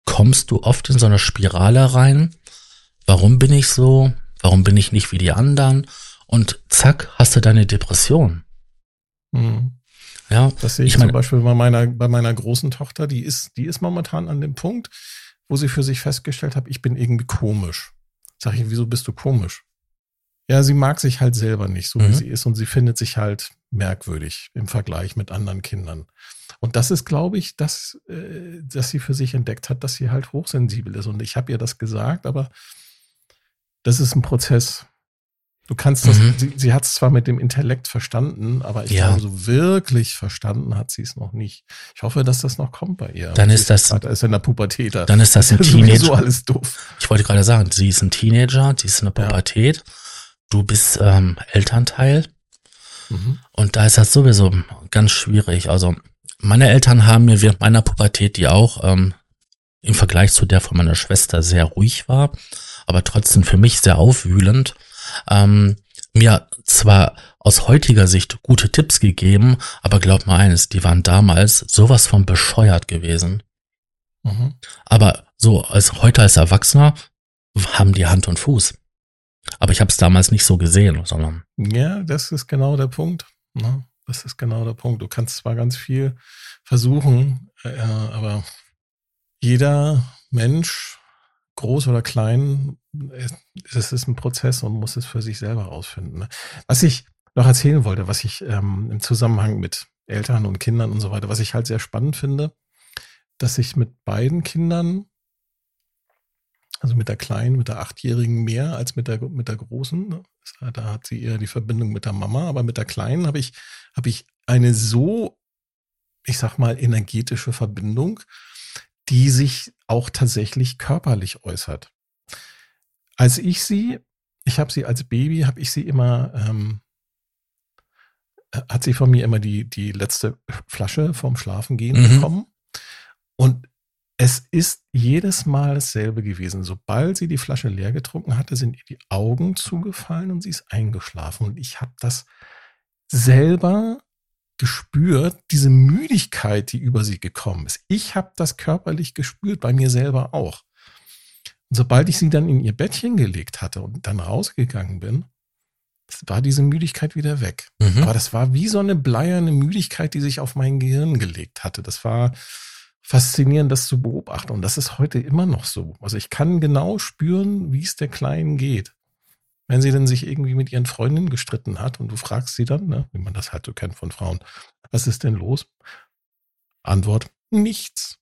kommst du oft in so eine Spirale rein. Warum bin ich so? Warum bin ich nicht wie die anderen? Und zack, hast du deine Depression. Mhm. Ja, Das sehe ich, Ich meine- zum Beispiel bei meiner, bei meiner großen Tochter, die ist, die ist momentan an dem Punkt, wo sie für sich festgestellt hat, ich bin irgendwie komisch. Sag ich, wieso bist du komisch? Ja, sie mag sich halt selber nicht, so wie Mhm. sie ist, und sie findet sich halt merkwürdig im Vergleich mit anderen Kindern. Und das ist, glaube ich, dass, äh, dass sie für sich entdeckt hat, dass sie halt hochsensibel ist. Und ich habe ihr das gesagt, aber das ist ein Prozess. Du kannst das, Mhm. sie, sie hat es zwar mit dem Intellekt verstanden, aber ich Ja. glaube, so wirklich verstanden hat sie es noch nicht. Ich hoffe, dass das noch kommt bei ihr. Dann ist das- grad erst in der Pubertät. da. dann ist das ein ist Teenager. alles doof. Ich wollte gerade sagen, sie ist ein Teenager, sie ist in der Ja. Pubertät, du bist ähm, Elternteil Mhm. und da ist das sowieso ganz schwierig. Also meine Eltern haben mir während meiner Pubertät, die auch ähm, im Vergleich zu der von meiner Schwester sehr ruhig war, aber trotzdem für mich sehr aufwühlend, ähm, mir zwar aus heutiger Sicht gute Tipps gegeben, aber glaub mal eines, die waren damals sowas von bescheuert gewesen. Mhm. Aber so als heute als Erwachsener haben die Hand und Fuß. Aber ich habe es damals nicht so gesehen, sondern Ja, das ist genau der Punkt. Ne? Das ist genau der Punkt. Du kannst zwar ganz viel versuchen, äh, aber jeder Mensch, groß oder klein, es ist ein Prozess und muss es für sich selber rausfinden. Ne? Was ich noch erzählen wollte, was ich ähm, im Zusammenhang mit Eltern und Kindern und so weiter, was ich halt sehr spannend finde, dass ich mit beiden Kindern Also mit der kleinen, mit der achtjährigen mehr als mit der, mit der großen. Ne? Da hat sie eher die Verbindung mit der Mama, aber mit der kleinen habe ich, habe ich eine so, ich sag mal, energetische Verbindung, die sich auch tatsächlich körperlich äußert. Als ich sie, ich habe sie als Baby, habe ich sie immer, ähm, hat sie von mir immer die, die letzte Flasche vorm Schlafengehen mhm. bekommen. Und es ist jedes Mal dasselbe gewesen. Sobald sie die Flasche leer getrunken hatte, sind ihr die Augen zugefallen und sie ist eingeschlafen. Und ich habe das selber gespürt, diese Müdigkeit, die über sie gekommen ist. Ich habe das körperlich gespürt, bei mir selber auch. Und sobald ich sie dann in ihr Bettchen gelegt hatte und dann rausgegangen bin, war diese Müdigkeit wieder weg. Mhm. Aber das war wie so eine bleierne Müdigkeit, die sich auf mein Gehirn gelegt hatte. Das war faszinierend, das zu beobachten. Und das ist heute immer noch so. Also ich kann genau spüren, wie es der Kleinen geht. Wenn sie denn sich irgendwie mit ihren Freundinnen gestritten hat und du fragst sie dann, ne, wie man das halt so kennt von Frauen, was ist denn los? Antwort, nichts.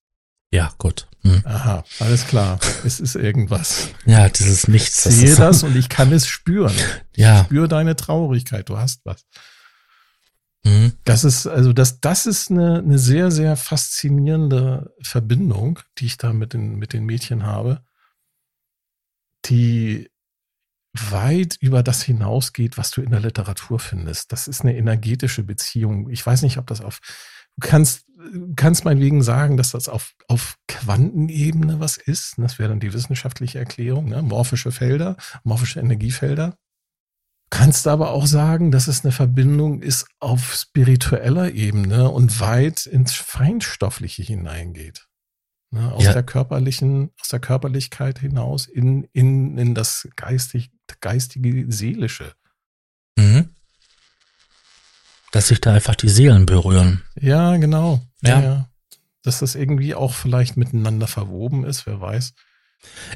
Ja, gut. Hm. Aha, alles klar. Es ist irgendwas. Ja, dieses Nichts. Ich sehe das, das und ich kann es spüren. Ja. Ich spüre deine Traurigkeit. Du hast was. Mhm. Das ist, also das, das ist eine, eine sehr, sehr faszinierende Verbindung, die ich da mit den, mit den Mädchen habe, die weit über das hinausgeht, was du in der Literatur findest. Das ist eine energetische Beziehung. Ich weiß nicht, ob das auf, du kannst, kannst meinetwegen sagen, dass das auf, auf Quantenebene was ist. Das wäre dann die wissenschaftliche Erklärung, ne? morphische Felder, morphische Energiefelder. Kannst aber auch sagen, dass es eine Verbindung ist auf spiritueller Ebene und weit ins Feinstoffliche hineingeht. Ne, aus ja. der körperlichen, aus der Körperlichkeit hinaus in, in, in das geistig, geistige, seelische. Mhm. Dass sich da einfach die Seelen berühren. Ja, genau. Ja. ja. Dass das irgendwie auch vielleicht miteinander verwoben ist, wer weiß.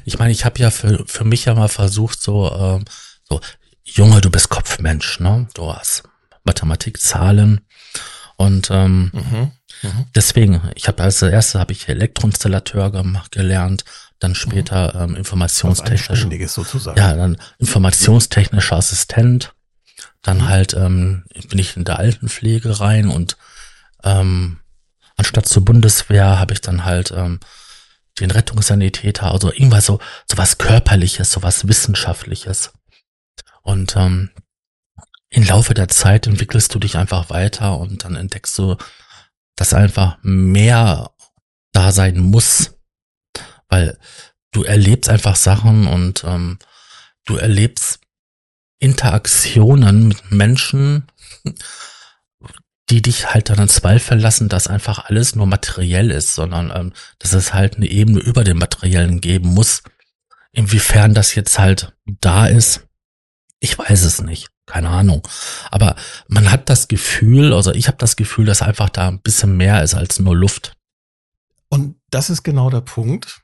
Ich meine, ich habe ja für, für mich ja mal versucht, so, ähm, so Junge, du bist Kopfmensch, ne? Du hast Mathematik, Zahlen und ähm, mhm, mh. deswegen, ich habe als erste habe ich Elektroinstallateur gemacht, gelernt, dann später ähm, informationstechnisch, sozusagen. ja, dann informationstechnischer Assistent, dann mhm. halt ähm, bin ich in der Altenpflege rein und ähm, anstatt zur Bundeswehr habe ich dann halt ähm, den Rettungssanitäter, also irgendwas so, so was körperliches, so was wissenschaftliches. Und ähm, im Laufe der Zeit entwickelst du dich einfach weiter und dann entdeckst du, dass einfach mehr da sein muss, weil du erlebst einfach Sachen und ähm, du erlebst Interaktionen mit Menschen, die dich halt dann in Zweifel lassen, dass einfach alles nur materiell ist, sondern ähm, dass es halt eine Ebene über dem Materiellen geben muss. Inwiefern das jetzt halt da ist, ich weiß es nicht. Keine Ahnung. Aber man hat das Gefühl, also ich habe das Gefühl, dass einfach da ein bisschen mehr ist als nur Luft. Und das ist genau der Punkt.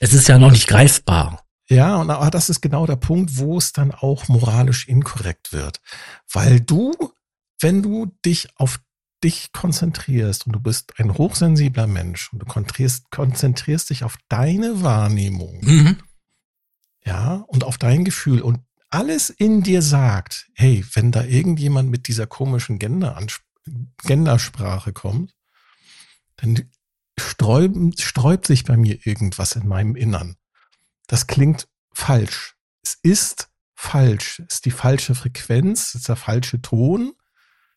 Es ist ja noch nicht greifbar. Ja, und aber das ist genau der Punkt, wo es dann auch moralisch inkorrekt wird. Weil du, wenn du dich auf dich konzentrierst und du bist ein hochsensibler Mensch und du konzentrierst, konzentrierst dich auf deine Wahrnehmung, mhm. ja, und auf dein Gefühl und alles in dir sagt, hey, wenn da irgendjemand mit dieser komischen Gender Gendersprache kommt, dann sträubt, sträubt sich bei mir irgendwas in meinem Innern. Das klingt falsch. Es ist falsch. Es ist die falsche Frequenz, es ist der falsche Ton.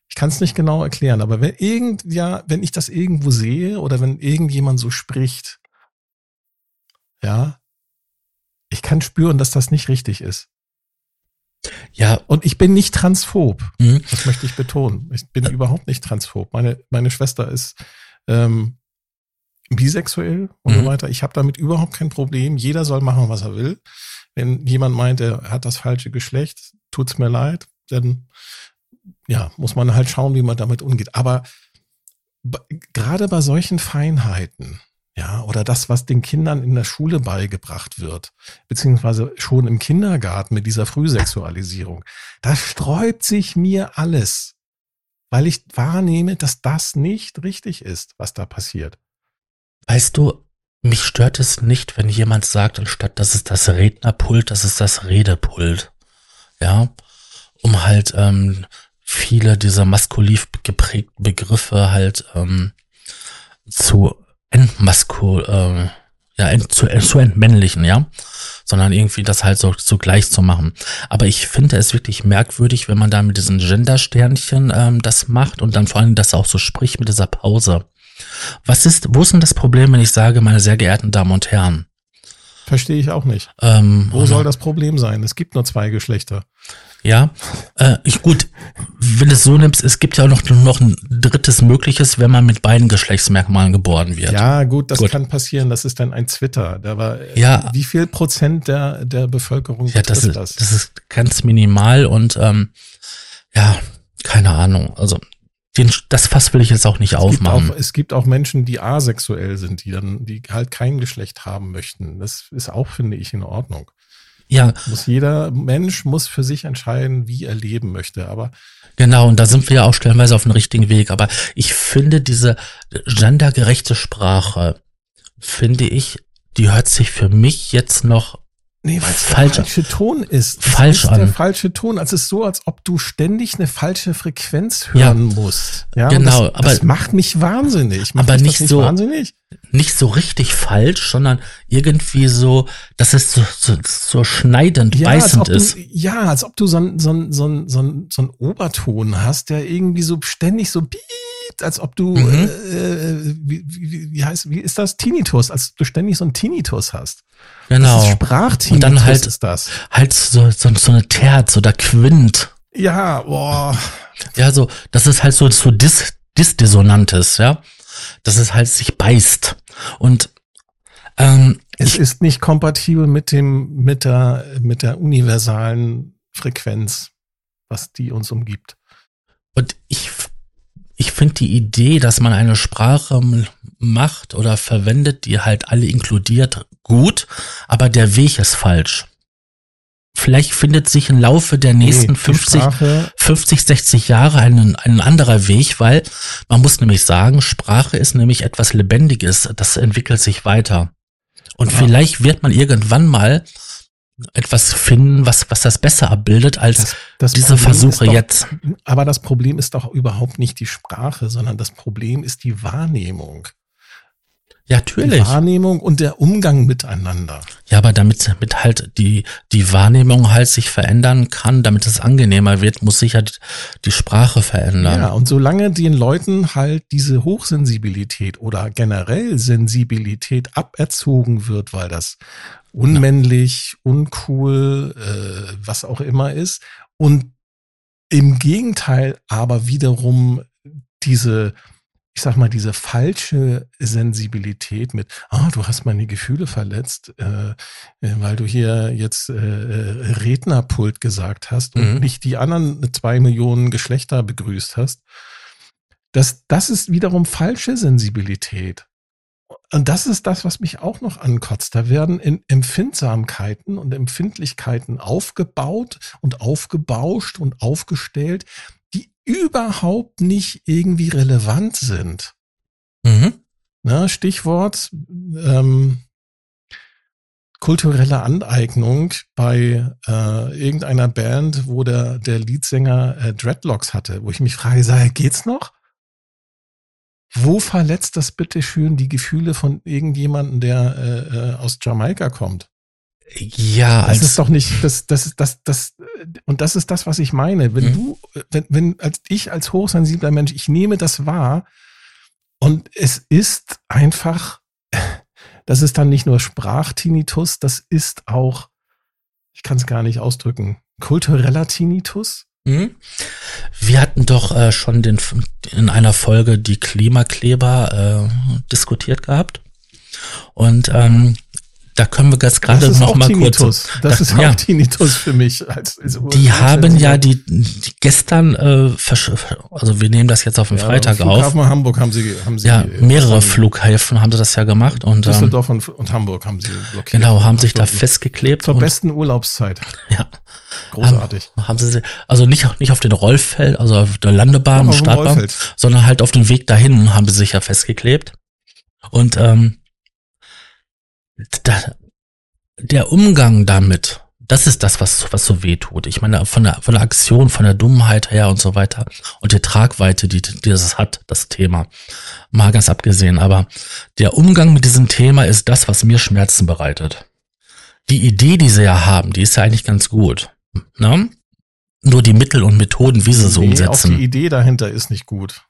Ich kann es nicht genau erklären, aber wenn irgend, ja, wenn ich das irgendwo sehe oder wenn irgendjemand so spricht, ja, ich kann spüren, dass das nicht richtig ist. Ja, und ich bin nicht transphob. Mhm. Das möchte ich betonen. Ich bin überhaupt nicht transphob. Meine, meine Schwester ist ähm, bisexuell und mhm. so weiter. Ich habe damit überhaupt kein Problem. Jeder soll machen, was er will. Wenn jemand meint, er hat das falsche Geschlecht, tut's mir leid, dann ja, muss man halt schauen, wie man damit umgeht. Aber gerade bei solchen Feinheiten, ja, oder das, was den Kindern in der Schule beigebracht wird, beziehungsweise schon im Kindergarten mit dieser Frühsexualisierung, da sträubt sich mir alles, weil ich wahrnehme, dass das nicht richtig ist, was da passiert. Weißt du, mich stört es nicht, wenn jemand sagt, anstatt das ist das Rednerpult, das ist das Redepult. Ja, um halt ähm, viele dieser maskuliv geprägten Begriffe halt ähm, zu entmaskul, äh, ja, ent, zu, zu entmännlichen, ja, sondern irgendwie das halt so, so gleich zu machen. Aber ich finde es wirklich merkwürdig, wenn man da mit diesen Gender-Sternchen ähm, das macht und dann vor allem das auch so spricht mit dieser Pause. Was ist, wo ist denn das Problem, wenn ich sage, meine sehr geehrten Damen und Herren? Verstehe ich auch nicht. Ähm, Wo soll das Problem sein? Es gibt nur zwei Geschlechter. Ja, äh, ich, gut, wenn du es so nimmst, es gibt ja auch noch, noch ein drittes Mögliches, wenn man mit beiden Geschlechtsmerkmalen geboren wird. Ja, gut, das Gut. kann passieren. Das ist dann ein Twitter. Da war, äh, Ja. wie viel Prozent der, der Bevölkerung ja das, ist, das ist ganz minimal und ähm, ja, keine Ahnung. Also den, das Fass will ich jetzt auch nicht Es gibt, aufmachen. auch, es gibt auch Menschen, die asexuell sind, die dann, die halt kein Geschlecht haben möchten. Das ist auch, finde ich, in Ordnung. Ja, Muss jeder Mensch muss für sich entscheiden, wie er leben möchte. Aber Genau, und da sind wir ja auch stellenweise auf dem richtigen Weg. Aber ich finde diese gendergerechte Sprache, finde ich, die hört sich für mich jetzt noch Nee, weil es der Falsch- falsche Ton ist. Es falsch ist der an. falsche Ton. Also es ist so, als ob du ständig eine falsche Frequenz Ja. hören musst. Ja, Genau, das, aber- das macht mich wahnsinnig. Macht aber dich nicht das so- wahnsinnig. nicht so richtig falsch, sondern irgendwie so, dass es so, so, so schneidend, Ja, beißend ist. du, ja, als ob du so einen so ein, so ein, so ein, so ein Oberton hast, der irgendwie so ständig so piept, als ob du, Mhm. äh, wie, wie, wie heißt, wie ist das? Tinnitus, als du ständig so einen Tinnitus hast. Genau. Das ist Sprachtinnitus Und dann halt- ist das. Halt so, so, so eine Terz oder Quint. Ja, boah. Ja, so, das ist halt so, so Dis, Disdissonantes, ja. Dass es halt sich beißt. Und ähm, Es ist nicht kompatibel mit dem, mit der, mit der universalen Frequenz, was die uns umgibt. Und ich, ich finde die Idee, dass man eine Sprache macht oder verwendet, die halt alle inkludiert, gut, aber der Weg ist falsch. Vielleicht findet sich im Laufe der nächsten Nee, die 50, Sprache, 50, 60 Jahre ein, ein anderer Weg, weil man muss nämlich sagen, Sprache ist nämlich etwas Lebendiges, das entwickelt sich weiter. Und Ja. vielleicht wird man irgendwann mal etwas finden, was, was das besser abbildet als das, das diese Problem Versuche doch, jetzt. Aber das Problem ist doch überhaupt nicht die Sprache, sondern das Problem ist die Wahrnehmung. Ja, Die natürlich. Wahrnehmung und der Umgang miteinander. Ja, aber damit, damit halt die, die Wahrnehmung halt sich verändern kann, damit es angenehmer wird, muss sich die, die Sprache verändern. Ja, und solange den Leuten halt diese Hochsensibilität oder generell Sensibilität aberzogen wird, weil das unmännlich, uncool, äh, was auch immer ist, und im Gegenteil aber wiederum diese, ich sag mal, diese falsche Sensibilität mit, ah, du hast meine Gefühle verletzt, äh, äh, weil du hier jetzt äh, äh, Rednerpult gesagt hast und Mhm. nicht die anderen zwei Millionen Geschlechter begrüßt hast. Das, das ist wiederum falsche Sensibilität. Und das ist das, was mich auch noch ankotzt. Da werden in Empfindsamkeiten und Empfindlichkeiten aufgebaut und aufgebauscht und aufgestellt, überhaupt nicht irgendwie relevant sind. Mhm. Ne, Stichwort ähm, kulturelle Aneignung bei äh, irgendeiner Band, wo der, der Leadsänger äh, Dreadlocks hatte, wo ich mich frage, sag, geht's noch? Wo verletzt das bitte schön die Gefühle von irgendjemandem, der äh, äh, aus Jamaika kommt? Ja, Das ist doch nicht, das, das, das, das, und das ist das, was ich meine. Wenn Mhm. du, wenn, wenn, als ich als hochsensibler Mensch, ich nehme das wahr und es ist einfach, das ist dann nicht nur Sprachtinnitus, das ist auch, ich kann es gar nicht ausdrücken, kultureller Tinnitus. Mhm. Wir hatten doch äh, schon den, in einer Folge die Klimakleber äh, diskutiert gehabt. Und ähm, da können wir gerade das ist noch mal kurz. Das da- ist ja. auch Tinnitus für mich. Als, als Die haben ja die, die gestern, äh, also wir nehmen das jetzt auf den Ja, Freitag auf. Flughafen Hamburg haben sie, haben sie Ja, mehrere Flughäfen haben sie das ja gemacht und ähm, Düsseldorf und, und Hamburg haben sie blockiert. genau haben sich da festgeklebt Zur besten Urlaubszeit. ja, Großartig. haben, haben sie also nicht nicht auf den Rollfeld, also auf der Landebahn, dem Startbahn, Rollfeld. sondern halt auf dem Weg dahin haben sie sich ja festgeklebt und ähm, da, der Umgang damit, das ist das, was, was so weh tut. Ich meine, von der, von der Aktion, von der Dummheit her und so weiter und die Tragweite, die, die das hat, das Thema. Mal ganz abgesehen. Aber der Umgang mit diesem Thema ist das, was mir Schmerzen bereitet. Die Idee, die sie ja haben, die ist ja eigentlich ganz gut. Ne? Nur die Mittel und Methoden, wie sie so umsetzen. Auch die Idee dahinter ist nicht gut.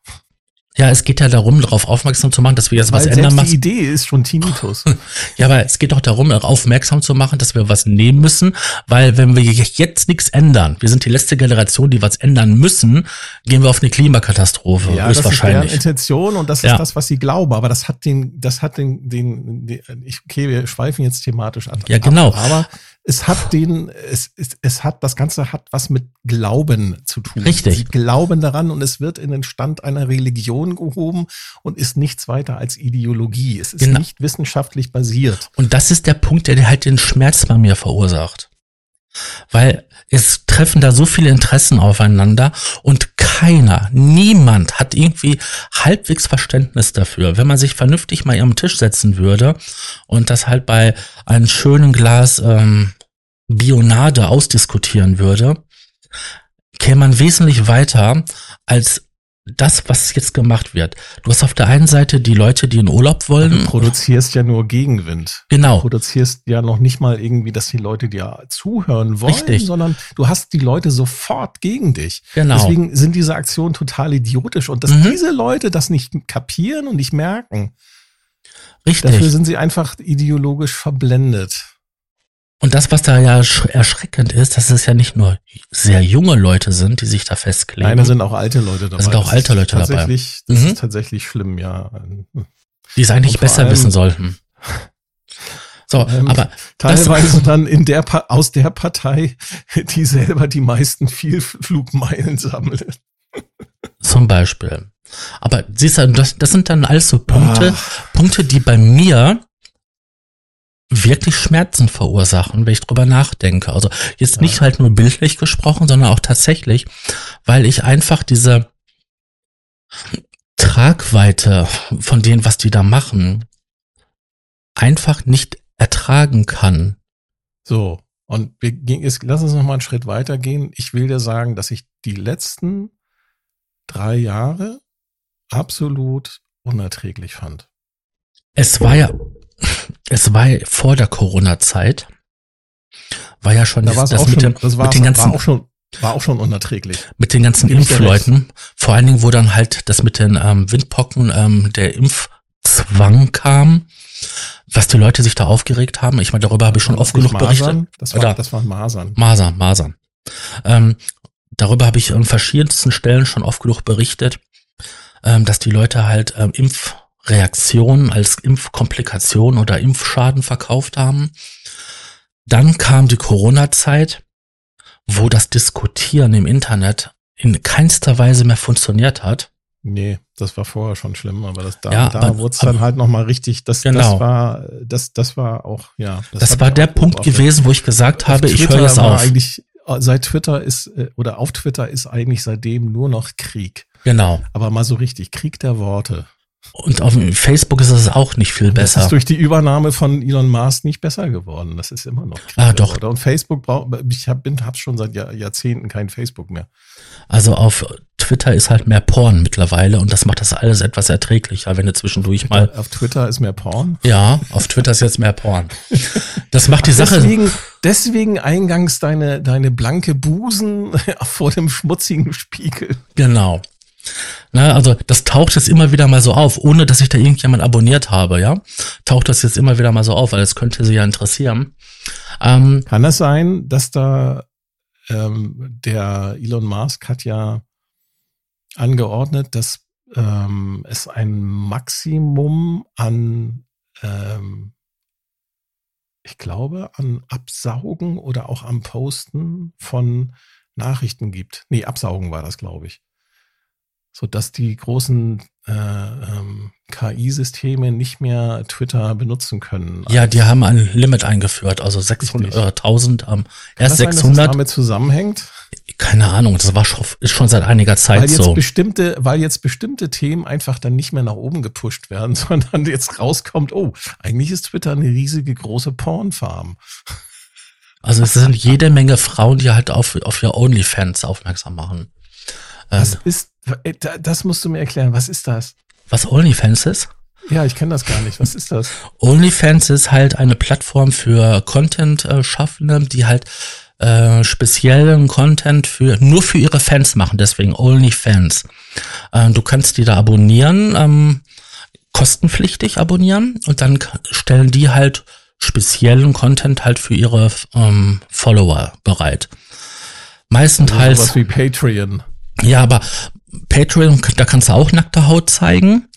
Ja, es geht ja darum, darauf aufmerksam zu machen, dass wir jetzt Weil was ändern müssen. Die Idee ist schon Tinnitus. ja, aber es geht doch darum, aufmerksam zu machen, dass wir was nehmen müssen, weil wenn wir jetzt nichts ändern, wir sind die letzte Generation, die was ändern müssen, gehen wir auf eine Klimakatastrophe. Ja, das ist deren Intention und das ist ja. das, was sie glauben. Aber das hat den, das hat den, den, den ich, okay, wir schweifen jetzt thematisch an. Ja, genau. aber es hat den, es, es, es hat, das Ganze hat was mit Glauben zu tun. Richtig. Sie glauben daran und es wird in den Stand einer Religion gehoben und ist nichts weiter als Ideologie. Es ist genau. nicht wissenschaftlich basiert. Und das ist der Punkt, der halt den Schmerz bei mir verursacht. Weil es treffen da so viele Interessen aufeinander und keiner, niemand hat irgendwie halbwegs Verständnis dafür. Wenn man sich vernünftig mal am Tisch setzen würde und das halt bei einem schönen Glas ähm, Bionade ausdiskutieren würde, käme man wesentlich weiter als das, was jetzt gemacht wird. Du hast auf der einen Seite die Leute, die in Urlaub wollen. Du produzierst ja nur Gegenwind. Genau. Du produzierst ja noch nicht mal irgendwie, dass die Leute dir zuhören wollen, Richtig. sondern du hast die Leute sofort gegen dich. Genau. Deswegen sind diese Aktionen total idiotisch und dass mhm. diese Leute das nicht kapieren und nicht merken. Richtig. Dafür sind sie einfach ideologisch verblendet. Und das, was da ja erschreckend ist, dass es ja nicht nur sehr junge Leute sind, die sich da festkleben. Nein, da sind auch alte Leute dabei. Da sind auch alte Leute tatsächlich, dabei. Das mhm. ist tatsächlich schlimm, ja. Die es eigentlich besser allem, wissen sollten. So, ähm, aber teilweise dann in der aus der Partei, die selber die meisten Vielflugmeilen sammelt. Zum Beispiel. Aber siehst du, das, das sind dann alles so Punkte, Ach. Punkte, die bei mir wirklich Schmerzen verursachen, wenn ich drüber nachdenke. Also jetzt nicht halt nur bildlich gesprochen, sondern auch tatsächlich, weil ich einfach diese Tragweite von denen, was die da machen, einfach nicht ertragen kann. So, und wir gehen, jetzt, lass uns noch mal einen Schritt weiter gehen. Ich will dir sagen, dass ich die letzten drei Jahre absolut unerträglich fand. Es war ja, es war vor der Corona-Zeit, war ja schon da das, das, mit, schon, das mit den ganzen, war auch schon, war auch schon unerträglich. Mit den ganzen Impfleuten. Vor allen Dingen, wo dann halt das mit den ähm, Windpocken, ähm, der Impfzwang kam, was die Leute sich da aufgeregt haben. Ich meine, darüber habe ich schon oft genug berichtet. Das war, das war Masern. Masern, Masern. Ähm, darüber habe ich an verschiedensten Stellen schon oft genug berichtet, ähm, dass die Leute halt ähm, Impf Reaktionen als Impfkomplikation oder Impfschaden verkauft haben. Dann kam die Corona-Zeit, wo das Diskutieren im Internet in keinster Weise mehr funktioniert hat. Nee, das war vorher schon schlimm, aber das, da, ja, da wurde es dann halt nochmal richtig, das, genau. das war, das, das war auch, ja. Das, das war der Punkt gewesen, wo ich gesagt habe, ich höre jetzt auf. Eigentlich, seit Twitter ist, äh, oder auf Twitter ist eigentlich seitdem nur noch Krieg. Genau. Aber mal so richtig, Krieg der Worte. Und auf Facebook ist es auch nicht viel besser. Das ist durch die Übernahme von Elon Musk nicht besser geworden. Das ist immer noch. Ah, doch. Und Facebook braucht, ich habe hab schon seit Jahr, Jahrzehnten kein Facebook mehr. Also auf Twitter ist halt mehr Porn mittlerweile und das macht das alles etwas erträglicher, wenn du zwischendurch Twitter, mal. Auf Twitter ist mehr Porn? Ja, auf Twitter ist jetzt mehr Porn. Das macht die Sache. Deswegen, deswegen eingangs deine, deine blanke Busen vor dem schmutzigen Spiegel. Genau. Na, also das taucht jetzt immer wieder mal so auf, ohne dass ich da irgendjemand abonniert habe, ja. Taucht das jetzt immer wieder mal so auf, weil es könnte sie ja interessieren. Ähm, Kann es sein, dass da ähm, der Elon Musk hat ja angeordnet, dass ähm, es ein Maximum an, ähm, ich glaube, an Absaugen oder auch am Posten von Nachrichten gibt. Nee, Absaugen war das, glaube ich so dass die großen äh, ähm, KI-Systeme nicht mehr Twitter benutzen können. Ja, die haben ein Limit eingeführt, also 600 oder 1000 am erst sein, 600. Dass das damit zusammenhängt? Keine Ahnung, das war schon, ist schon seit einiger Zeit weil jetzt so. bestimmte, weil jetzt bestimmte Themen einfach dann nicht mehr nach oben gepusht werden, sondern jetzt rauskommt, oh, eigentlich ist Twitter eine riesige große Pornfarm. Also es sind jede Menge Frauen, die halt auf, auf ihr OnlyFans aufmerksam machen. Was Ähm, ist, äh, da- das musst du mir erklären, was ist das? was OnlyFans ist? Ja, ich kenne das gar nicht. Was ist das? OnlyFans ist halt eine Plattform für Content-Schaffende, die halt äh, speziellen Content für nur für ihre Fans machen, deswegen OnlyFans. Äh, du kannst die da abonnieren, ähm, kostenpflichtig abonnieren und dann stellen die halt speziellen Content halt für ihre ähm, Follower bereit. Meistenteils Sowas wie Patreon. Ja, aber Patreon, da kannst du auch nackte Haut zeigen.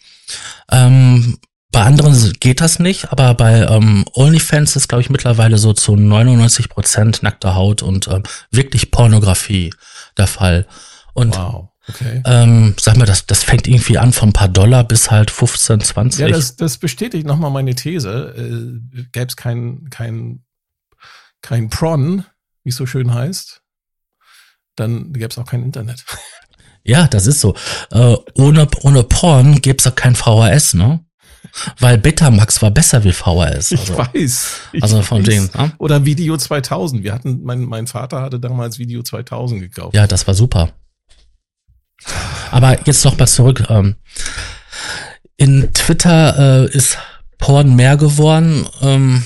Ähm, bei anderen geht das nicht, aber bei ähm, OnlyFans ist, glaube ich, mittlerweile so zu 99 Prozent nackte Haut und ähm, wirklich Pornografie der Fall. Und Wow. Okay. ähm, sag mal, das, das fängt irgendwie an von ein paar Dollar bis halt 15, 20. Ja, das, das bestätigt nochmal meine These. Äh, Gäbe es kein, kein, kein Pron, wie es so schön heißt, dann gäbe es auch kein Internet. Ja, das ist so. Äh, ohne, ohne Porn gäb's auch kein VHS, ne? Weil Betamax war besser wie VHS. Ich Also, weiß. Ich also von weiß. denen. Ne? Oder Video 2000. Wir hatten, mein, mein Vater hatte damals Video 2000 gekauft. Ja, das war super. Aber jetzt noch mal zurück. Ähm, in Twitter äh, ist Porn mehr geworden ähm,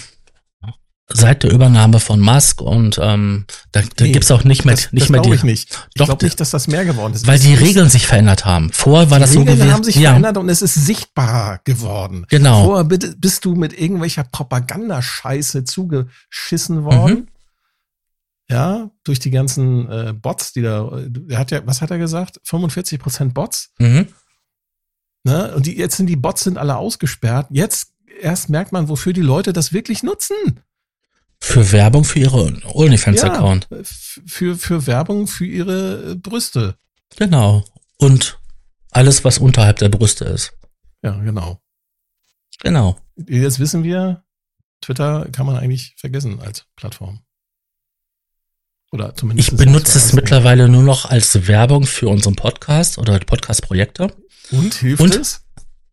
seit der Übernahme von Musk und ähm, da, da Nee, gibt's auch nicht mehr, das nicht das mehr die, ich nicht. Ich glaube nicht, dass das mehr geworden ist. weil die Regeln sich verändert haben. Vorher war das die so Regeln gewesen. haben sich ja, verändert und es ist sichtbar geworden. genau. Vorher bist du mit irgendwelcher Propagandascheiße zugeschissen worden. Mhm. Ja, durch die ganzen äh, Bots, die da, er hat ja, was hat er gesagt? 45 Prozent Bots. Mhm. Ne? Und die, jetzt sind die Bots sind alle ausgesperrt. Jetzt erst merkt man, wofür die Leute das wirklich nutzen. Für Werbung für ihre OnlyFans-Account. Ja, für, für Werbung für ihre äh, Brüste. Genau. Und alles, was unterhalb der Brüste ist. Ja, genau. Genau. Jetzt wissen wir, Twitter kann man eigentlich vergessen als Plattform. Oder zumindest. Ich benutze es mittlerweile nur noch als Werbung für unseren Podcast oder Podcast-Projekte. Und hilft Und? es?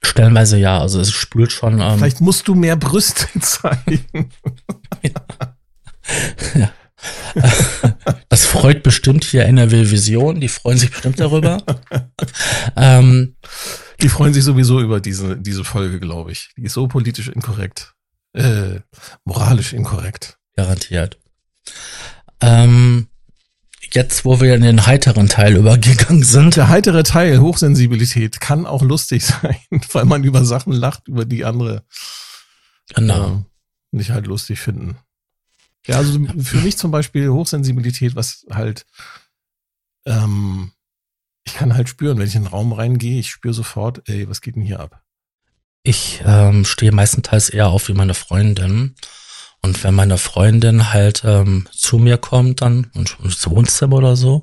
Stellenweise ja, also es spült schon. Ähm, Vielleicht musst du mehr Brüste zeigen. das freut bestimmt hier NRW Vision, die freuen sich bestimmt darüber. ähm, Die freuen sich sowieso über diese, diese Folge, glaube ich. Die ist so politisch inkorrekt. Äh, moralisch inkorrekt. garantiert. Ähm, jetzt, wo wir in den heiteren Teil übergegangen sind, Der heitere Teil, Hochsensibilität, kann auch lustig sein, weil man über Sachen lacht, über die andere genau. äh, nicht halt lustig finden. Ja, also für mich zum Beispiel Hochsensibilität, was halt, ähm, ich kann halt spüren, wenn ich in den Raum reingehe, ich spüre sofort, ey, was geht denn hier ab? Ich ähm, stehe meistenteils eher auf wie meine Freundin. Und wenn meine Freundin halt ähm, zu mir kommt, dann und ins Wohnzimmer oder so,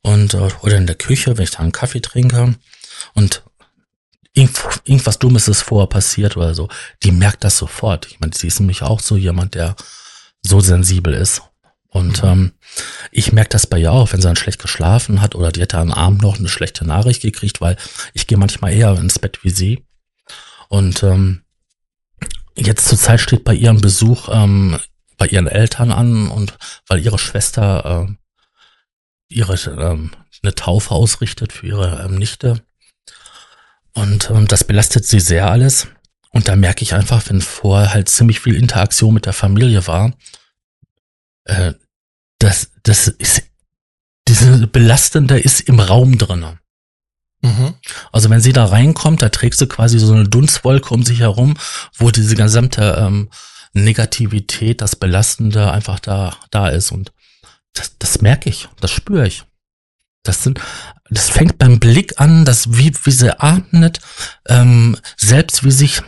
und äh, oder in der Küche, wenn ich da einen Kaffee trinke und irgend, irgendwas Dummes ist vorher passiert oder so, die merkt das sofort. Ich meine, sie ist nämlich auch so jemand, der so sensibel ist. Und ähm, ich merke das bei ihr auch, wenn sie dann schlecht geschlafen hat oder die hätte am Abend noch eine schlechte Nachricht gekriegt, weil ich gehe manchmal eher ins Bett wie sie. Und ähm, jetzt zur Zeit steht bei ihrem Besuch ähm, bei ihren Eltern an und weil ihre Schwester ähm, ihre ähm, eine Taufe ausrichtet für ihre ähm, Nichte. Und ähm, das belastet sie sehr alles. Und da merke ich einfach, wenn vorher halt ziemlich viel Interaktion mit der Familie war, äh, das, das ist, diese belastende ist im Raum drinnen. Mhm. Also wenn sie da reinkommt, da trägt sie quasi so eine Dunstwolke um sich herum, wo diese gesamte ähm, Negativität, das Belastende einfach da, da ist. Und das, das merke ich, das spüre ich. Das sind, das fängt beim Blick an, das wie, wie sie atmet, ähm, selbst wie sich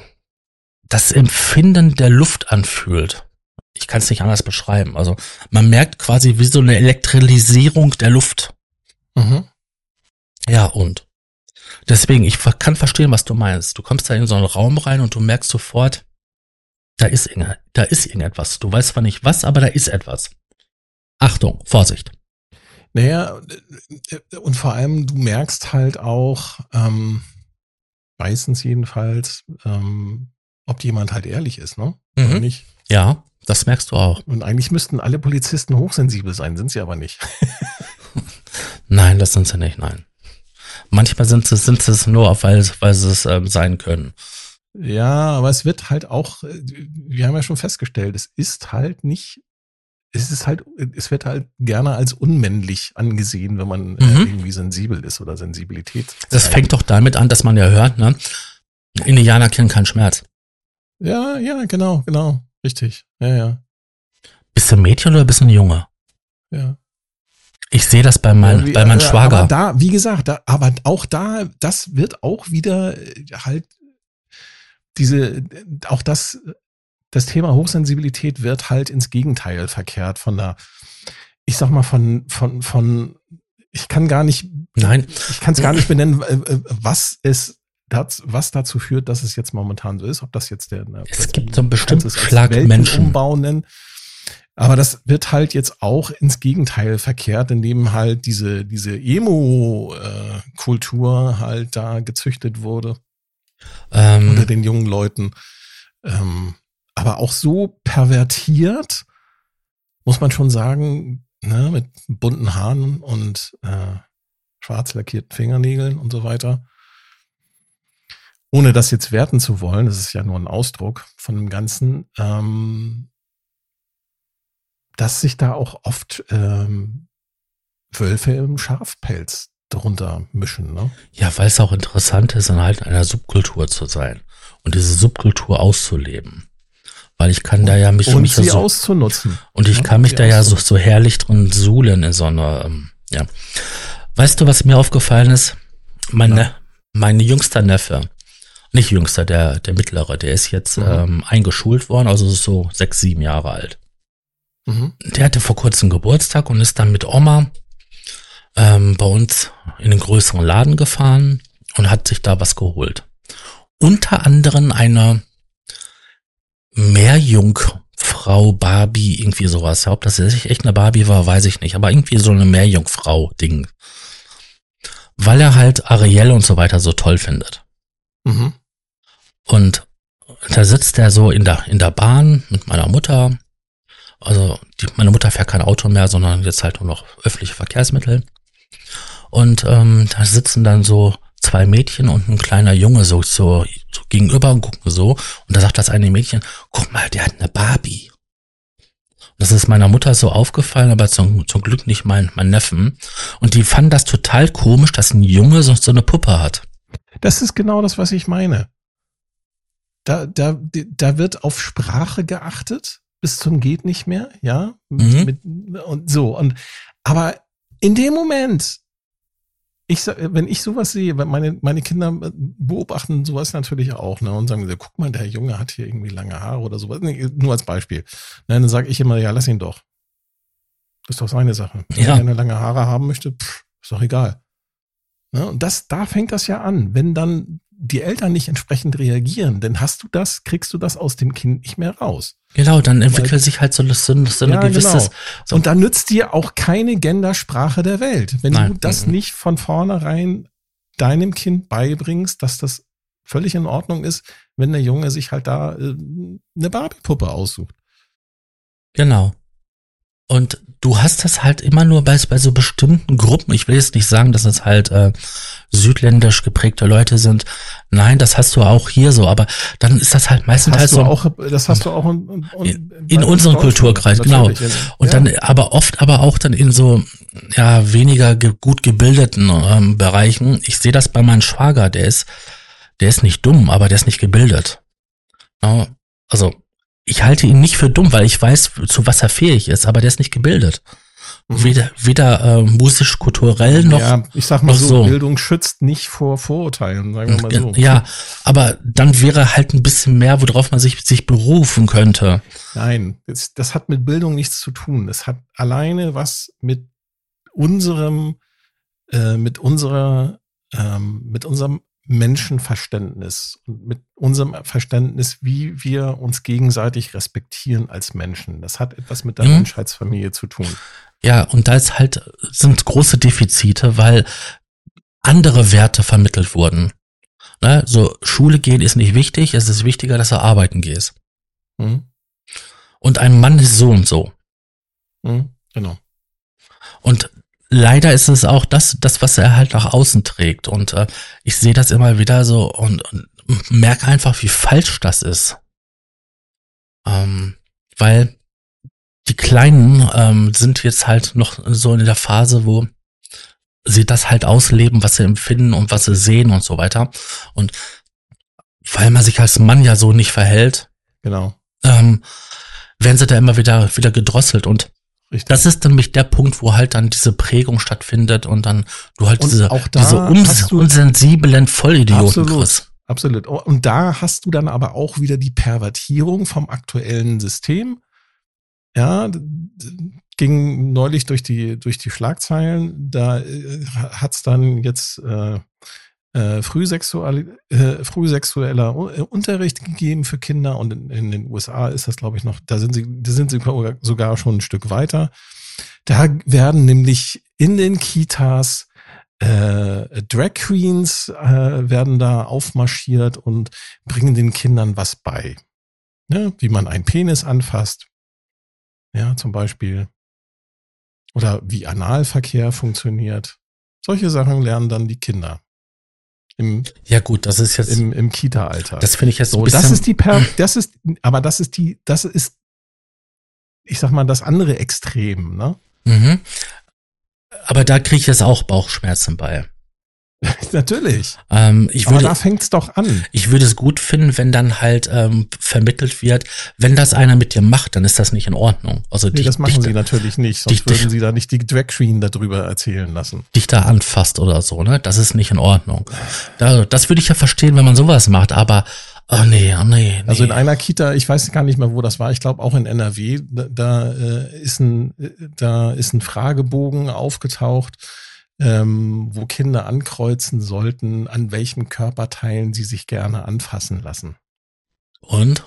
das Empfinden der Luft anfühlt. Ich kann es nicht anders beschreiben. Also man merkt quasi wie so eine Elektrisierung der Luft. Mhm. Ja, und deswegen, ich kann verstehen, was du meinst. Du kommst da in so einen Raum rein und du merkst sofort, da ist, irgende- da ist irgendetwas. Du weißt zwar nicht was, aber da ist etwas. Achtung, Vorsicht. Naja, und vor allem, du merkst halt auch, ähm, meistens jedenfalls, ähm, ob jemand halt ehrlich ist, ne? Mhm. Oder nicht? Ja, das merkst du auch. Und eigentlich müssten alle Polizisten hochsensibel sein, sind sie aber nicht. Nein, das sind sie nicht, nein. Manchmal sind sie, sind sie es nur, weil, weil sie es ähm, sein können. Ja, aber es wird halt auch, äh, wir haben ja schon festgestellt, es ist halt nicht, es ist halt, es wird halt gerne als unmännlich angesehen, wenn man äh, Mhm. irgendwie sensibel ist oder Sensibilität. Das zeigt. fängt doch damit an, dass man ja hört, ne? Indianer kennen keinen Schmerz. Ja, ja, genau, genau. Richtig. Ja, ja, Bist du ein Mädchen oder bist du ein Junge? ja. Ich sehe das bei, mein, bei meinem äh, Schwager. Aber da, wie gesagt, da, aber auch da, das wird auch wieder äh, halt diese, auch das, das Thema Hochsensibilität wird halt ins Gegenteil verkehrt von der, ich sag mal, von, von, von, ich kann gar nicht, Nein, ich kann es gar nicht benennen, äh, äh, was es das, was dazu führt, dass es jetzt momentan so ist, ob das jetzt der es gibt so einen kannst bestimmten es als Schlag Menschen. Weltenumbau nennen. Aber das wird halt jetzt auch ins Gegenteil verkehrt, indem halt diese, diese Emo-Kultur halt da gezüchtet wurde unter Ähm, den jungen Leuten. Ähm, aber auch so pervertiert, muss man schon sagen, ne, mit bunten Haaren und äh, schwarz lackierten Fingernägeln und so weiter. Ohne das jetzt werten zu wollen, das ist ja nur ein Ausdruck von dem Ganzen, ähm, dass sich da auch oft ähm, Wölfe im Schafpelz drunter mischen. Ne? ja, weil es auch interessant ist, in halt einer Subkultur zu sein und diese Subkultur auszuleben. Weil ich kann da ja mich, und mich sie so, auszunutzen. und ich Ja, kann mich da ja so, so herrlich drin suhlen in so einer, ähm, ja. Weißt du, was mir aufgefallen ist? Mein, Ja. ne, mein jüngster Neffe, nicht jüngster, der, der mittlere, der ist jetzt Mhm. ähm, eingeschult worden, also so sechs, sieben Jahre alt. Mhm. Der hatte vor kurzem Geburtstag und ist dann mit Oma ähm, bei uns in den größeren Laden gefahren und hat sich da was geholt. Unter anderem eine Meerjungfrau Barbie, irgendwie sowas. Ob das echt eine Barbie war, weiß ich nicht, aber irgendwie so eine Meerjungfrau-Ding. Weil er halt Ariel und so weiter so toll findet. Mhm. Und da sitzt er so in der, in der Bahn mit meiner Mutter. Also die, meine Mutter fährt kein Auto mehr, sondern jetzt halt nur noch öffentliche Verkehrsmittel. Und ähm, da sitzen dann so zwei Mädchen und ein kleiner Junge so, so, so gegenüber und gucken so. Und da sagt das eine Mädchen, guck mal, der hat eine Barbie. Das ist meiner Mutter so aufgefallen, aber zum, zum Glück nicht mein, mein Neffen. Und die fanden das total komisch, dass ein Junge so, so eine Puppe hat. Das ist genau das, was ich meine. Da, da, da wird auf Sprache geachtet, bis zum geht nicht mehr, ja. Mhm. Mit, und so. Und aber in dem Moment, ich wenn ich sowas sehe, weil meine, meine Kinder beobachten sowas natürlich auch, ne, und sagen, guck mal, der Junge hat hier irgendwie lange Haare oder sowas. Nee, nur als Beispiel. Ne, dann sage ich immer, ja, lass ihn doch. Das ist doch seine Sache. Wenn Ja. er lange Haare haben möchte, pff, ist doch egal. Ne? Und das, da fängt das ja an. Wenn dann die Eltern nicht entsprechend reagieren, dann hast du das, kriegst du das aus dem Kind nicht mehr raus. Genau, dann entwickelt sich halt so, so, so eine Ja, gewisses, genau. so, Und da nützt dir auch keine Gendersprache der Welt. Wenn Nein, du das mhm. nicht von vornherein deinem Kind beibringst, dass das völlig in Ordnung ist, wenn der Junge sich halt da äh, eine Barbie-Puppe aussucht. genau. Und du hast das halt immer nur bei, bei so bestimmten Gruppen. Ich will jetzt nicht sagen, dass es halt äh, südländisch geprägte Leute sind. Nein, das hast du auch hier so, aber dann ist das halt meistens halt so. auch, das hast du auch in, in, in unserem Kulturkreis, genau. Natürlich. Und Ja. dann aber oft aber auch dann in so ja weniger ge gut gebildeten ähm, Bereichen. Ich sehe das bei meinem Schwager, der ist der ist nicht dumm, aber der ist nicht gebildet. Ja, also ich halte ihn nicht für dumm, weil ich weiß, zu was er fähig ist, aber der ist nicht gebildet. Mhm. Weder weder äh, musisch kulturell noch ja, ich sag mal so, so. Bildung schützt nicht vor Vorurteilen, sagen wir mal so. ja, aber dann wäre halt ein bisschen mehr, worauf man sich sich berufen könnte. Nein, das, das hat mit Bildung nichts zu tun. Es hat alleine was mit unserem, äh, mit unserer, ähm, mit unserem Menschenverständnis und mit unserem Verständnis, wie wir uns gegenseitig respektieren als Menschen. Das hat etwas mit der mhm. Menschheitsfamilie zu tun. Ja, und da ist halt, sind große Defizite, weil andere Werte vermittelt wurden. Ne? So, Schule gehen ist nicht wichtig, es ist wichtiger, dass du arbeiten gehst. Mhm. Und ein Mann ist so und so. Mhm, genau. Und leider ist es auch das, das, was er halt nach außen trägt. Und äh, ich sehe das immer wieder so und, und merke einfach, wie falsch das ist. Ähm, weil die Kleinen ähm, sind jetzt halt noch so in der Phase, wo sie das halt ausleben, was sie empfinden und was sie sehen und so weiter. Und weil man sich als Mann ja so nicht verhält, genau, ähm, werden sie da immer wieder wieder gedrosselt und Richtig. Das ist nämlich der Punkt, wo halt dann diese Prägung stattfindet und dann du halt und diese, diese uns, unsensiblen Vollidioten absolut, kriegst. Absolut. Und da hast du dann aber auch wieder die Pervertierung vom aktuellen System. Ja, ging neulich durch die, durch die Schlagzeilen. Da äh, hat's dann jetzt äh, äh, frühsexuell, äh, frühsexueller Unterricht gegeben für Kinder und in, in den USA ist das, glaube ich, noch, da sind sie, da sind sie sogar schon ein Stück weiter. Da werden nämlich in den Kitas äh, Drag Queens äh, werden da aufmarschiert und bringen den Kindern was bei. Ne? Wie man einen Penis anfasst. Ja, zum Beispiel. Oder wie Analverkehr funktioniert. Solche Sachen lernen dann die Kinder. Im, ja gut, das ist jetzt im, im Kita-Alter. Das finde ich jetzt so. Das ist die, per, das ist, aber das ist die, das ist, ich sag mal, das andere Extrem, ne? Mhm. Aber da kriege ich jetzt auch Bauchschmerzen bei. Natürlich. Ähm, ich würde, Aber da fängt's doch an. Ich würde es gut finden, wenn dann halt ähm, vermittelt wird, wenn das einer mit dir macht, dann ist das nicht in Ordnung. Also nee, dich, das machen dich, sie natürlich nicht, sonst dich, würden sie da nicht die Drag Queen darüber erzählen lassen. Dich da anfasst oder so, ne? Das ist nicht in Ordnung. Da, das würde ich ja verstehen, wenn man sowas macht, aber Oh nee, oh nee, nee. Also in einer Kita, ich weiß gar nicht mehr, wo das war. Ich glaube auch in NRW. Da, da äh, ist ein, da ist ein Fragebogen aufgetaucht ähm, wo Kinder ankreuzen sollten, an welchen Körperteilen sie sich gerne anfassen lassen. Und?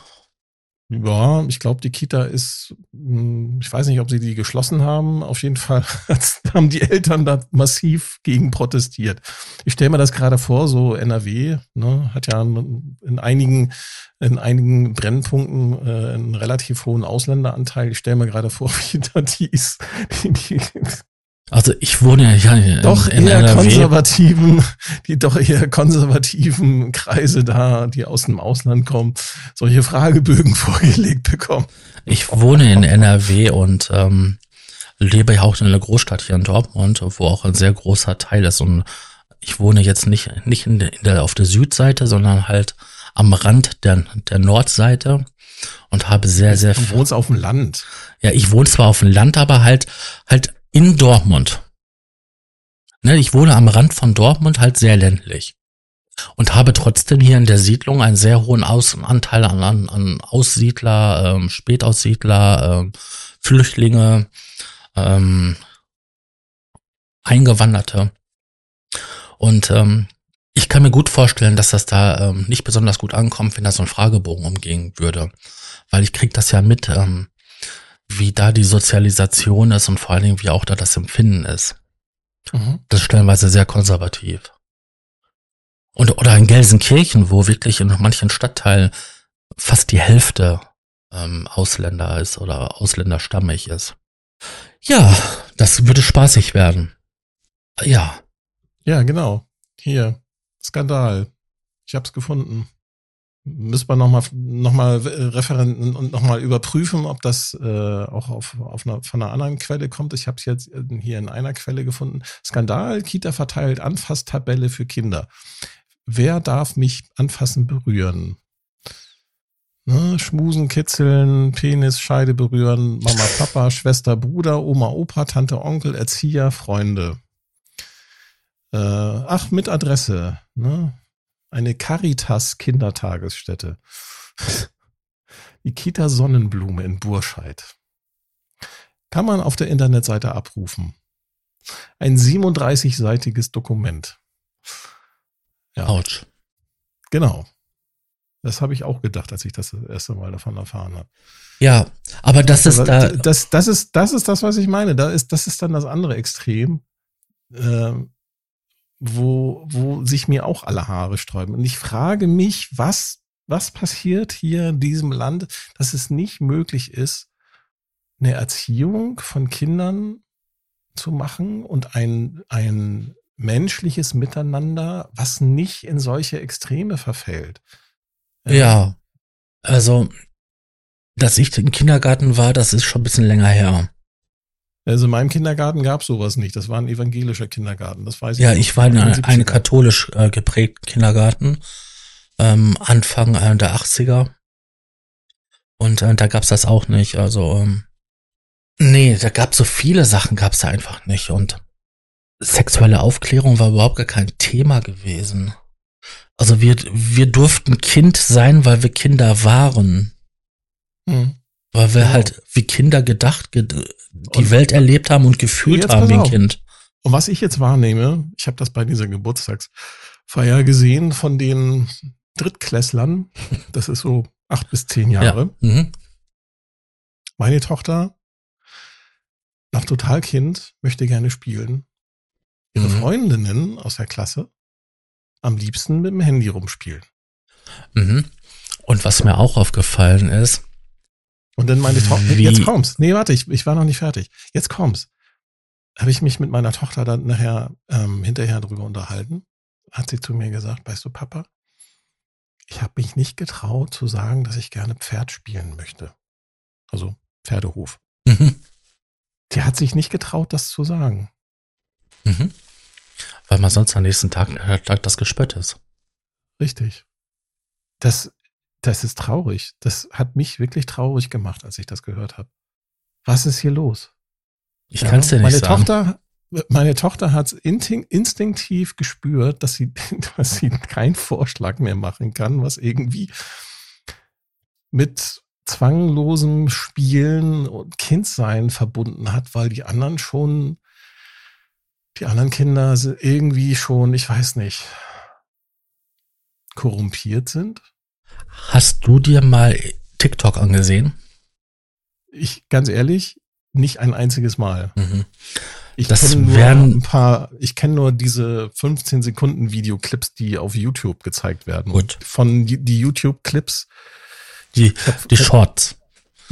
Ja, ich glaube, die Kita ist, hm, ich weiß nicht, ob sie die geschlossen haben. Auf jeden Fall haben die Eltern da massiv gegen protestiert. Ich stelle mir das gerade vor, so NRW ne, hat ja in einigen, in einigen Brennpunkten äh, einen relativ hohen Ausländeranteil. Ich stelle mir gerade vor, wie da die, ist, die, die also ich wohne ja in, doch in eher NRW. konservativen, die doch eher konservativen Kreise da, die aus dem Ausland kommen, solche Fragebögen vorgelegt bekommen. Ich wohne in NRW und ähm, lebe ja auch in einer Großstadt hier in Dortmund, wo auch ein sehr großer Teil ist. Und ich wohne jetzt nicht nicht in der, in der auf der Südseite, sondern halt am Rand der der Nordseite und habe sehr sehr. Du wohnst auf dem Land. Ja, ich wohne zwar auf dem Land, aber halt halt in Dortmund. Ne, ich wohne am Rand von Dortmund halt sehr ländlich und habe trotzdem hier in der Siedlung einen sehr hohen Anteil an, an, an Aussiedler, ähm, Spätaussiedler, ähm, Flüchtlinge, ähm, Eingewanderte. Und ähm, ich kann mir gut vorstellen, dass das da ähm, nicht besonders gut ankommt, wenn da so ein Fragebogen umgehen würde. Weil ich krieg das ja mit, ähm, wie da die Sozialisation ist und vor allen Dingen, wie auch da das Empfinden ist. Mhm. Das ist stellenweise sehr konservativ. Und, oder in Gelsenkirchen, wo wirklich in manchen Stadtteilen fast die Hälfte ähm, Ausländer ist oder ausländerstammig ist. Ja, das würde spaßig werden. Ja. Ja, genau. Hier. Skandal. Ich hab's gefunden müssen wir nochmal noch mal referenten und nochmal überprüfen, ob das äh, auch auf, auf einer, von einer anderen Quelle kommt. Ich habe es jetzt hier in einer Quelle gefunden. Skandal, Kita verteilt Anfasstabelle für Kinder. Wer darf mich anfassen, berühren? Ne, schmusen, kitzeln, Penis, Scheide berühren, Mama, Papa, Schwester, Bruder, Oma, Opa, Tante, Onkel, Erzieher, Freunde. Äh, ach, mit Adresse. Ne? Eine Caritas Kindertagesstätte. Die Kita Sonnenblume in Burscheid. Kann man auf der Internetseite abrufen. Ein 37-seitiges Dokument. Ja. Autsch. Genau. Das habe ich auch gedacht, als ich das, das erste Mal davon erfahren habe. Ja, aber das ist Aber da. das, das, ist, das ist das, was ich meine. Da ist, das ist dann das andere Extrem, ähm, wo, wo sich mir auch alle Haare sträuben. Und ich frage mich, was, was passiert hier in diesem Land, dass es nicht möglich ist, eine Erziehung von Kindern zu machen und ein, ein menschliches Miteinander, was nicht in solche Extreme verfällt. Ja. Also, dass ich im Kindergarten war, das ist schon ein bisschen länger her. Also in meinem Kindergarten gab es sowas nicht. Das war ein evangelischer Kindergarten. Das weiß ich. Ja, noch. ich war in einem 70ern. katholisch äh, geprägten Kindergarten, ähm, Anfang äh, der 80er. Und äh, da gab's das auch nicht. Also, ähm, nee, da gab's so viele Sachen, gab's da einfach nicht. Und sexuelle Aufklärung war überhaupt gar kein Thema gewesen. Also wir, wir durften Kind sein, weil wir Kinder waren. Hm. Weil wir Genau. halt wie Kinder gedacht, ge die Und- Welt erlebt haben und gefühlt haben wie ein. Kind. Und was ich jetzt wahrnehme, ich habe das bei dieser Geburtstagsfeier gesehen von den Drittklässlern. Das ist so acht bis zehn Jahre. Ja. Mhm. Meine Tochter, noch total Kind, möchte gerne spielen. Ihre Mhm. Freundinnen aus der Klasse am liebsten mit dem Handy rumspielen. Mhm. Und was mir auch aufgefallen ist, Und dann meine Tochter, jetzt kommt's. Nee, warte, ich, ich war noch nicht fertig. Jetzt kommt's. Habe ich mich mit meiner Tochter dann nachher ähm, hinterher drüber unterhalten. Hat sie zu mir gesagt, weißt du, Papa, ich habe mich nicht getraut zu sagen, dass ich gerne Pferd spielen möchte. Also Pferdehof. mhm. Die hat sich nicht getraut, das zu sagen. Mhm. weil man sonst am nächsten Tag, äh, Tag das Gespött ist. Richtig. Das, das ist traurig. Das hat mich wirklich traurig gemacht, als ich das gehört habe. Was ist hier los? Ich Ja, kann's dir nicht meine sagen. Tochter, meine Tochter hat instinktiv gespürt, dass sie, dass sie keinen Vorschlag mehr machen kann, was irgendwie mit zwanglosem Spielen und Kindsein verbunden hat, weil die anderen schon, die anderen Kinder irgendwie schon, ich weiß nicht, korrumpiert sind. Hast du dir mal TikTok angesehen? Ich, ganz ehrlich, nicht ein einziges Mal. Mhm. Ich Das kenne nur wären- ein paar, ich kenne nur diese 15 Sekunden Videoclips, die auf YouTube gezeigt werden. Gut. Und von die, die YouTube-Clips, Die, die Shorts.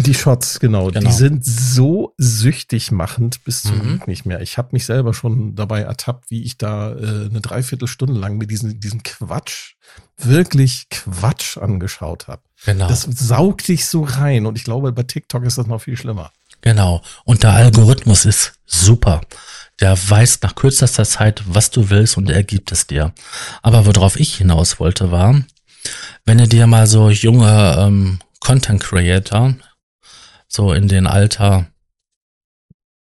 Die Shots, genau, Genau. die sind so süchtig machend bis zum Mhm. Glück nicht mehr. Ich habe mich selber schon dabei ertappt, wie ich da äh, eine Dreiviertelstunde lang mit diesem, diesem Quatsch, wirklich Quatsch angeschaut habe. Genau. Das saugt dich so rein und ich glaube, bei TikTok ist das noch viel schlimmer. Genau. Und der Algorithmus ist super. Der weiß nach kürzester Zeit, was du willst und er gibt es dir. Aber worauf ich hinaus wollte, war, wenn du dir mal so junge ähm, Content Creator, so in den Alter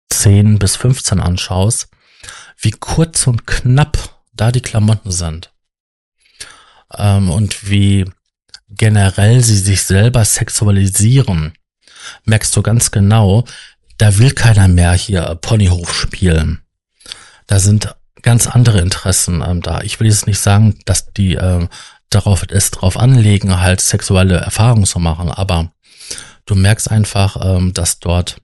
10 bis 15 anschaust, wie kurz und knapp da die Klamotten sind. Ähm, und wie generell sie sich selber sexualisieren merkst du ganz genau, da will keiner mehr hier Ponyhof spielen. Da sind ganz andere Interessen ähm, da. Ich will jetzt nicht sagen, dass die ähm, darauf es drauf anlegen, halt sexuelle Erfahrungen zu machen, aber du merkst einfach, ähm, dass dort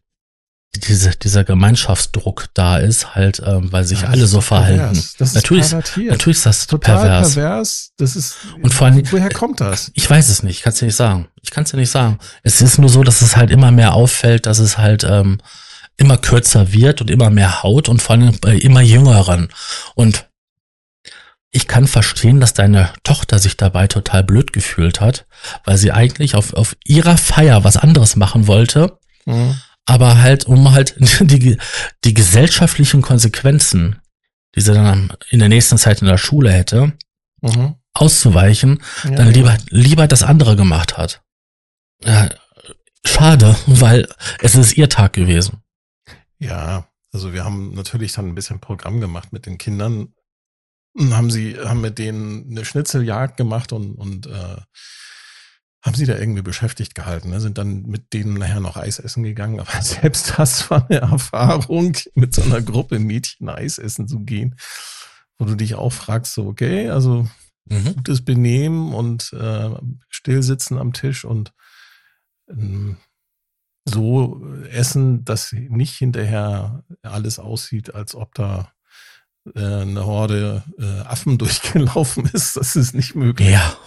diese, dieser Gemeinschaftsdruck da ist, halt, ähm, weil sich Ja, alle das so verhalten. Das ist natürlich, pervertiert. natürlich ist das total pervers. pervers. Das ist Und vor allem- woher kommt das? Ich weiß es nicht, ich kann es dir nicht sagen. Ich kann es dir nicht sagen. Es ist nur so, dass es halt immer mehr auffällt, dass es halt ähm, immer kürzer wird und immer mehr Haut und vor allem bei immer Jüngeren. Und ich kann verstehen, dass deine Tochter sich dabei total blöd gefühlt hat, weil sie eigentlich auf, auf ihrer Feier was anderes machen wollte, Mhm. aber halt, um halt die, die gesellschaftlichen Konsequenzen, die sie dann in der nächsten Zeit in der Schule hätte, Mhm. auszuweichen, Ja, dann ja. lieber, lieber das andere gemacht hat. Ja, schade, weil es ist ihr Tag gewesen. Ja, also wir haben natürlich dann ein bisschen Programm gemacht mit den Kindern. Haben sie, haben mit denen eine Schnitzeljagd gemacht und, und äh, haben sie da irgendwie beschäftigt gehalten. Ne? Sind dann mit denen nachher noch Eis essen gegangen. Aber selbst das war eine Erfahrung, mit so einer Gruppe Mädchen Eis essen zu gehen, wo du dich auch fragst, so, okay, also mhm. gutes Benehmen und äh, Stillsitzen am Tisch und ähm, so essen, dass nicht hinterher alles aussieht, als ob da eine Horde äh, Affen durchgelaufen ist. Das ist nicht möglich. Ja.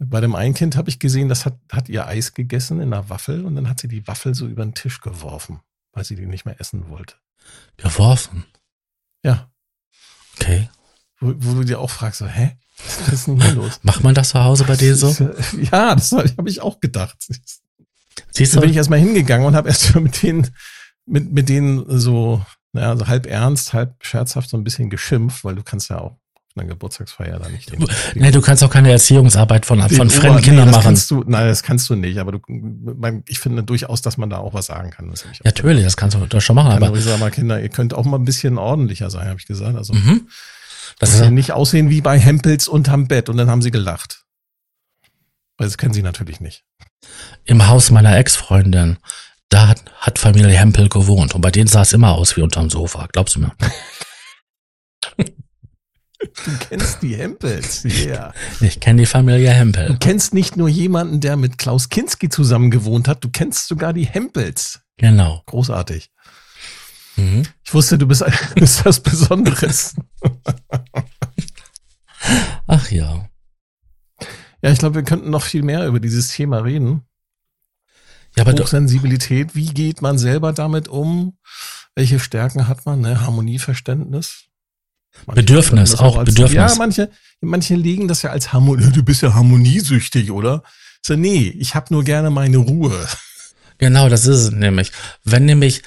Bei dem einen Kind habe ich gesehen, das hat, hat ihr Eis gegessen in einer Waffel und dann hat sie die Waffel so über den Tisch geworfen, weil sie die nicht mehr essen wollte. Geworfen? Ja. Okay. Wo, wo du dir auch fragst, so, hä? Was ist denn hier los? Macht man das zu Hause bei dir so? Ja, das habe ich auch gedacht. Siehst Da du? bin ich erstmal hingegangen und habe erst mal mit denen, mit, mit denen so, naja, so halb ernst, halb scherzhaft so ein bisschen geschimpft, weil du kannst ja auch einer Geburtstagsfeier da nicht den, Nee, du kannst auch keine Erziehungsarbeit von, von Ober- fremden nee, Kindern das machen. Kannst du, nein, das kannst du nicht, aber du, man, ich finde durchaus, dass man da auch was sagen kann. Das Natürlich, das kannst du doch schon machen, aber ich sage mal, Kinder, ihr könnt auch mal ein bisschen ordentlicher sein, habe ich gesagt. Also mhm. das ist sie nicht aussehen wie bei Hempels unterm Bett und dann haben sie gelacht. Weil das kennen sie natürlich nicht. im Haus meiner Ex-Freundin. Da hat, hat Familie Hempel gewohnt und bei denen sah es immer aus wie unterm Sofa. Glaubst du mir? Du kennst die Hempels, ja. Ich kenne die Familie Hempel. Du kennst nicht nur jemanden, der mit Klaus Kinski zusammen gewohnt hat, du kennst sogar die Hempels. Genau. Großartig. Mhm. Ich wusste, du bist, du bist was Besonderes. Ach ja. Ja, ich glaube, wir könnten noch viel mehr über dieses Thema reden. Ja, aber Hochsensibilität, wie geht man selber damit um? Welche Stärken hat man? Ne? Harmonieverständnis. Manche Bedürfnis, das auch Bedürfnis. Ja, manche, manche legen das ja als Harmonie. Du bist ja harmoniesüchtig, oder? So, nee, ich habe nur gerne meine Ruhe. genau, das ist es nämlich. Wenn nämlich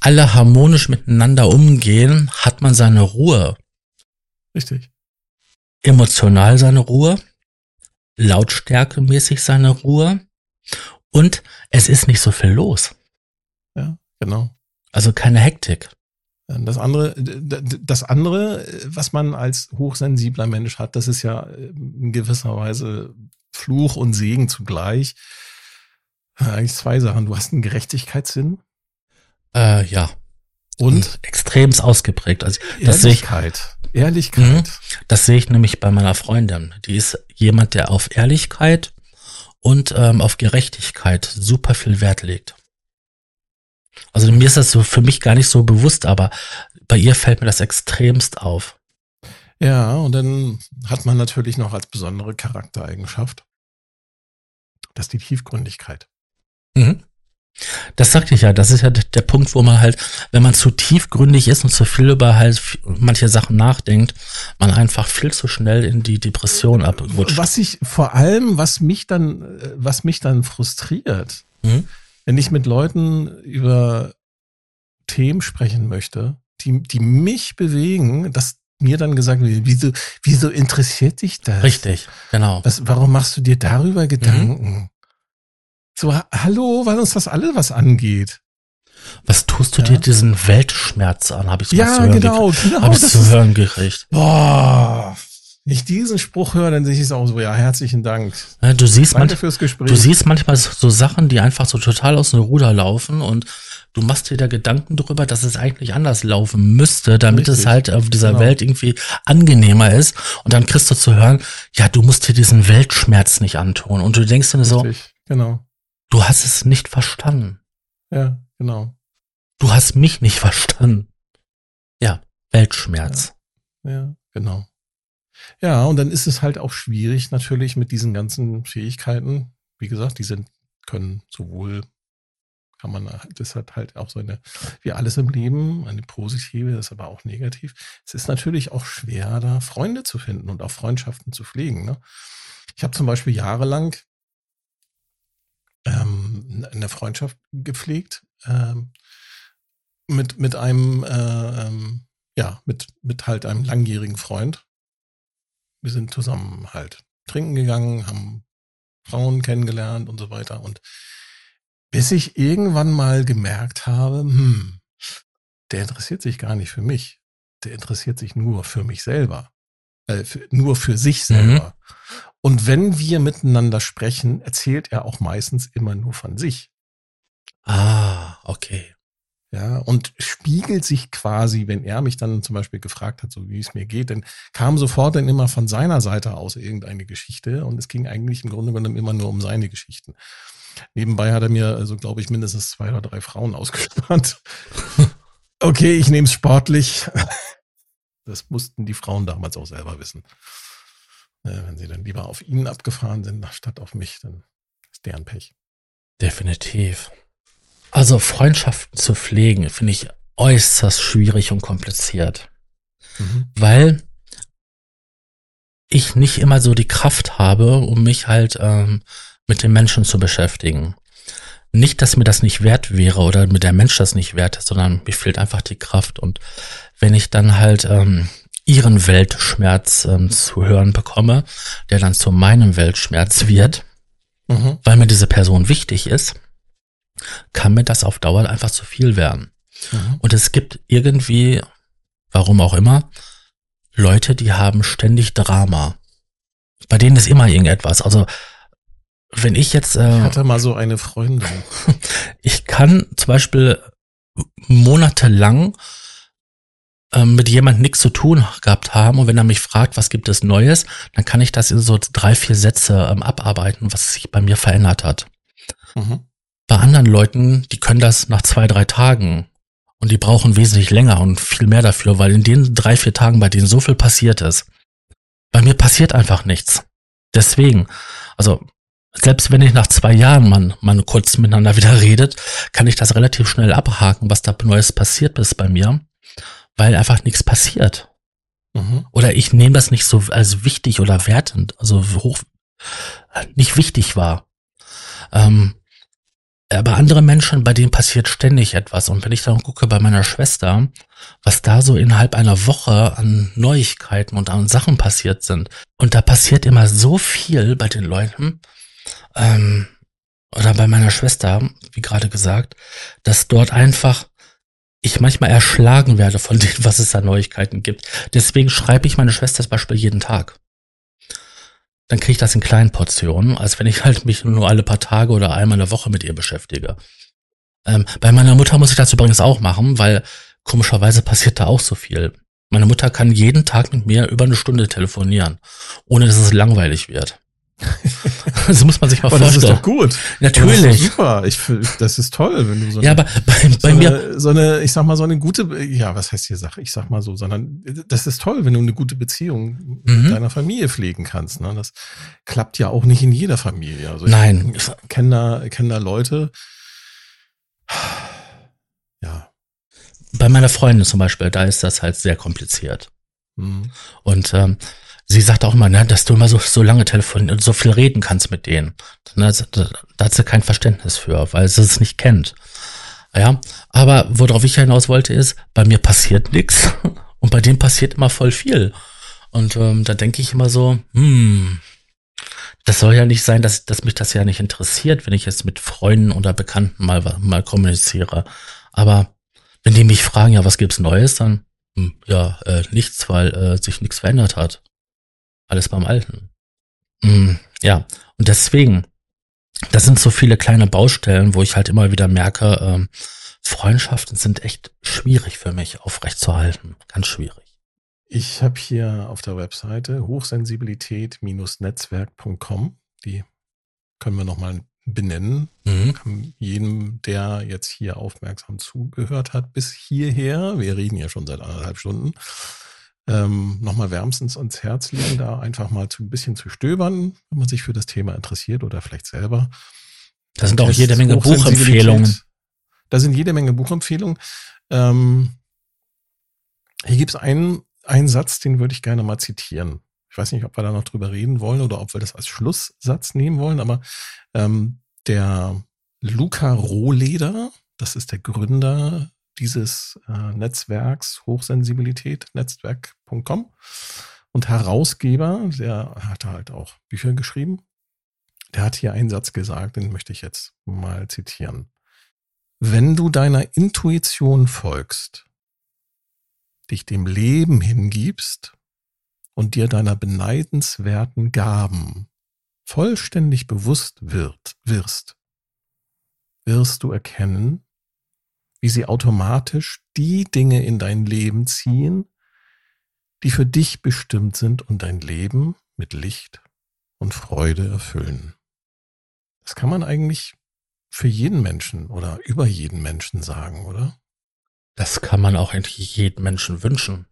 alle harmonisch miteinander umgehen, hat man seine Ruhe. Richtig. Emotional seine Ruhe, lautstärkemäßig seine Ruhe und es ist nicht so viel los. Ja, genau. Also keine Hektik. Das andere, das andere, was man als hochsensibler Mensch hat, das ist ja in gewisser Weise Fluch und Segen zugleich. Eigentlich zwei Sachen. Du hast einen Gerechtigkeitssinn Äh, ja. und extremst ausgeprägt. Also das sehe ich, Ehrlichkeit. Ehrlichkeit. das sehe ich nämlich bei meiner Freundin. Die ist jemand, der auf Ehrlichkeit und ähm, auf Gerechtigkeit super viel Wert legt. Also mir ist das so für mich gar nicht so bewusst, aber bei ihr fällt mir das extremst auf. Ja, und dann hat man natürlich noch als besondere Charaktereigenschaft, das ist die Tiefgründigkeit. Mhm. Das sagte ich ja, das ist ja der Punkt, wo man halt, wenn man zu tiefgründig ist und zu viel über halt manche Sachen nachdenkt, man einfach viel zu schnell in die Depression abrutscht. Was ich vor allem, was mich dann, was mich dann frustriert, Mhm. wenn ich mit Leuten über Themen sprechen möchte, die, die mich bewegen, dass mir dann gesagt wird, wieso, wieso interessiert dich das? Richtig, genau. Was, warum machst du dir darüber Gedanken? So, ha- hallo, weil uns das alle was angeht. Was tust du Ja. dir diesen Weltschmerz an? Habe ich so Ja, zu hören genau, genau. Habe ich zu ist- hören gekriegt. Boah, wenn ich diesen Spruch höre, dann sehe ich es auch so, ja, herzlichen Dank. Ja, Du siehst, Danke manch, fürs Gespräch. du siehst manchmal so so Sachen, die einfach so total aus dem Ruder laufen und du machst dir da Gedanken darüber, dass es eigentlich anders laufen müsste, damit es Richtig. halt auf dieser Genau. Welt irgendwie angenehmer ist. Und dann kriegst du zu hören, ja, du musst dir diesen Weltschmerz nicht antun. Und du denkst dir so, Richtig, genau. Du hast es nicht verstanden. Ja, genau. Du hast mich nicht verstanden. Ja, Weltschmerz. Ja, genau. Ja, und dann ist es halt auch schwierig natürlich mit diesen ganzen Fähigkeiten. Wie gesagt, die sind, können sowohl, kann man, das hat halt auch so eine, wie alles im Leben, eine positive, das ist aber auch negativ. Es ist natürlich auch schwer, da Freunde zu finden und auch Freundschaften zu pflegen. Ne? Ich habe zum Beispiel jahrelang ähm, eine Freundschaft gepflegt ähm, mit, mit einem, äh, ähm, ja, mit, mit halt einem langjährigen Freund. Wir sind zusammen halt trinken gegangen, haben Frauen kennengelernt und so weiter. Und bis ich irgendwann mal gemerkt habe, hm, der interessiert sich gar nicht für mich. Der interessiert sich nur für mich selber. Äh, für, nur für sich selber. Und wenn wir miteinander sprechen, erzählt er auch meistens immer nur von sich. Ah, okay. Ja, und spiegelt sich quasi, wenn er mich dann zum Beispiel gefragt hat, so wie es mir geht, dann kam sofort dann immer von seiner Seite aus irgendeine Geschichte und es ging eigentlich im Grunde genommen immer nur um seine Geschichten. Nebenbei hat er mir, also glaube ich, mindestens zwei oder drei Frauen ausgespannt. okay, ich nehme es sportlich. Das mussten die Frauen damals auch selber wissen. Wenn sie dann lieber auf ihn abgefahren sind, statt auf mich, dann ist deren Pech. Definitiv. Also Freundschaften zu pflegen, finde ich äußerst schwierig und kompliziert. Mhm. Weil ich nicht immer so die Kraft habe, um mich halt ähm, mit den Menschen zu beschäftigen. Nicht, dass mir das nicht wert wäre oder mir der Mensch das nicht wert ist, sondern mir fehlt einfach die Kraft. Und wenn ich dann halt ähm, ihren Weltschmerz ähm, zu hören bekomme, der dann zu meinem Weltschmerz wird, mhm. weil mir diese Person wichtig ist, kann mir das auf Dauer einfach zu viel werden. Mhm. Und es gibt irgendwie, warum auch immer, Leute, die haben ständig Drama. Bei denen ist immer irgendetwas. Also wenn ich jetzt. Äh, ich hatte mal so eine Freundin. Ich kann zum Beispiel monatelang äh, mit jemand nichts zu tun gehabt haben und wenn er mich fragt, was gibt es Neues, dann kann ich das in so drei, vier Sätze ähm, abarbeiten, was sich bei mir verändert hat. Mhm. Bei anderen Leuten, die können das nach zwei, drei Tagen und die brauchen wesentlich länger und viel mehr dafür, weil in den drei, vier Tagen, bei denen so viel passiert ist, bei mir passiert einfach nichts. Deswegen, also selbst wenn ich nach zwei Jahren man, man kurz miteinander wieder redet, kann ich das relativ schnell abhaken, was da Neues passiert ist bei mir, weil einfach nichts passiert. Mhm. Oder ich nehme das nicht so als wichtig oder wertend, also hoch, nicht wichtig war. Ähm, aber andere Menschen, bei denen passiert ständig etwas. Und wenn ich dann gucke bei meiner Schwester, was da so innerhalb einer Woche an Neuigkeiten und an Sachen passiert sind. Und da passiert immer so viel bei den Leuten, ähm, oder bei meiner Schwester, wie gerade gesagt, dass dort einfach ich manchmal erschlagen werde von dem, was es da Neuigkeiten gibt. Deswegen schreibe ich meine Schwester zum Beispiel jeden Tag dann kriege ich das in kleinen Portionen, als wenn ich halt mich nur alle paar Tage oder einmal eine Woche mit ihr beschäftige. Ähm, bei meiner Mutter muss ich das übrigens auch machen, weil komischerweise passiert da auch so viel. Meine Mutter kann jeden Tag mit mir über eine Stunde telefonieren, ohne dass es langweilig wird. das muss man sich mal aber vorstellen. Das ist doch gut. Natürlich. Das super. Ich, das ist toll, wenn du so eine, Ja, aber bei, bei so mir. Eine, so eine, ich sag mal, so eine gute, ja, was heißt hier Sache? Ich sag mal so, sondern das ist toll, wenn du eine gute Beziehung mhm. mit deiner Familie pflegen kannst. Ne? Das klappt ja auch nicht in jeder Familie. Also Nein. Ich kenne da, kenn da Leute. Ja. Bei meiner Freundin zum Beispiel, da ist das halt sehr kompliziert. Mhm. Und ähm, sie sagt auch immer, ne, dass du immer so, so lange telefonieren und so viel reden kannst mit denen. Da, da, da hat sie kein Verständnis für, weil sie es nicht kennt. Ja, aber worauf ich hinaus wollte ist, bei mir passiert nichts und bei dem passiert immer voll viel. Und ähm, da denke ich immer so, hm, das soll ja nicht sein, dass, dass mich das ja nicht interessiert, wenn ich jetzt mit Freunden oder Bekannten mal, mal kommuniziere. Aber wenn die mich fragen, ja, was gibt's Neues, dann hm, ja, äh, nichts, weil äh, sich nichts verändert hat. Alles beim Alten. Mm, ja, und deswegen, das sind so viele kleine Baustellen, wo ich halt immer wieder merke, ähm, Freundschaften sind echt schwierig für mich aufrechtzuerhalten. Ganz schwierig. Ich habe hier auf der Webseite hochsensibilität-netzwerk.com, die können wir nochmal benennen. Mhm. Jedem, der jetzt hier aufmerksam zugehört hat, bis hierher, wir reden ja schon seit anderthalb Stunden, ähm, nochmal wärmstens ans Herz legen, da einfach mal zu, ein bisschen zu stöbern, wenn man sich für das Thema interessiert oder vielleicht selber. Da sind auch jede Menge Buchempfehlungen. Da sind jede Menge Buchempfehlungen. Ähm, hier gibt es einen, einen Satz, den würde ich gerne mal zitieren. Ich weiß nicht, ob wir da noch drüber reden wollen oder ob wir das als Schlusssatz nehmen wollen, aber ähm, der Luca Rohleder, das ist der Gründer dieses äh, Netzwerks Hochsensibilität, netzwerk.com. Und Herausgeber, der hat halt auch Bücher geschrieben, der hat hier einen Satz gesagt, den möchte ich jetzt mal zitieren. Wenn du deiner Intuition folgst, dich dem Leben hingibst und dir deiner beneidenswerten Gaben vollständig bewusst wird, wirst, wirst du erkennen, wie sie automatisch die Dinge in dein Leben ziehen, die für dich bestimmt sind und dein Leben mit Licht und Freude erfüllen. Das kann man eigentlich für jeden Menschen oder über jeden Menschen sagen, oder? Das kann man auch eigentlich jedem Menschen wünschen.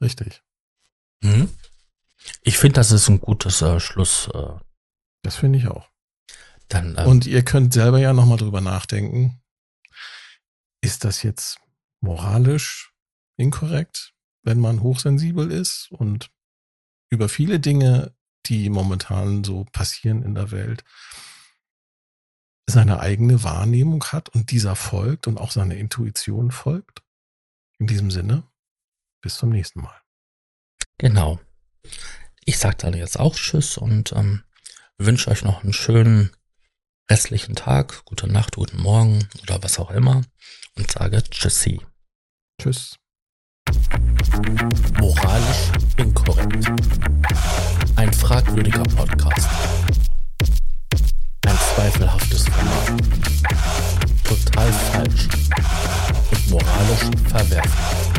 Richtig. Hm? Ich finde, das ist ein gutes äh, Schluss. Äh, das finde ich auch. dann, äh, Und ihr könnt selber ja nochmal drüber nachdenken. Ist das jetzt moralisch inkorrekt, wenn man hochsensibel ist und über viele Dinge, die momentan so passieren in der Welt, seine eigene Wahrnehmung hat und dieser folgt und auch seine Intuition folgt? In diesem Sinne, bis zum nächsten Mal. Genau. Ich sage dann jetzt auch Tschüss und ähm, wünsche euch noch einen schönen restlichen Tag, gute Nacht, guten Morgen oder was auch immer und sage Tschüssi. Tschüss. Moralisch inkorrekt. Ein fragwürdiger Podcast. Ein zweifelhaftes Format. Total falsch und moralisch verwerflich.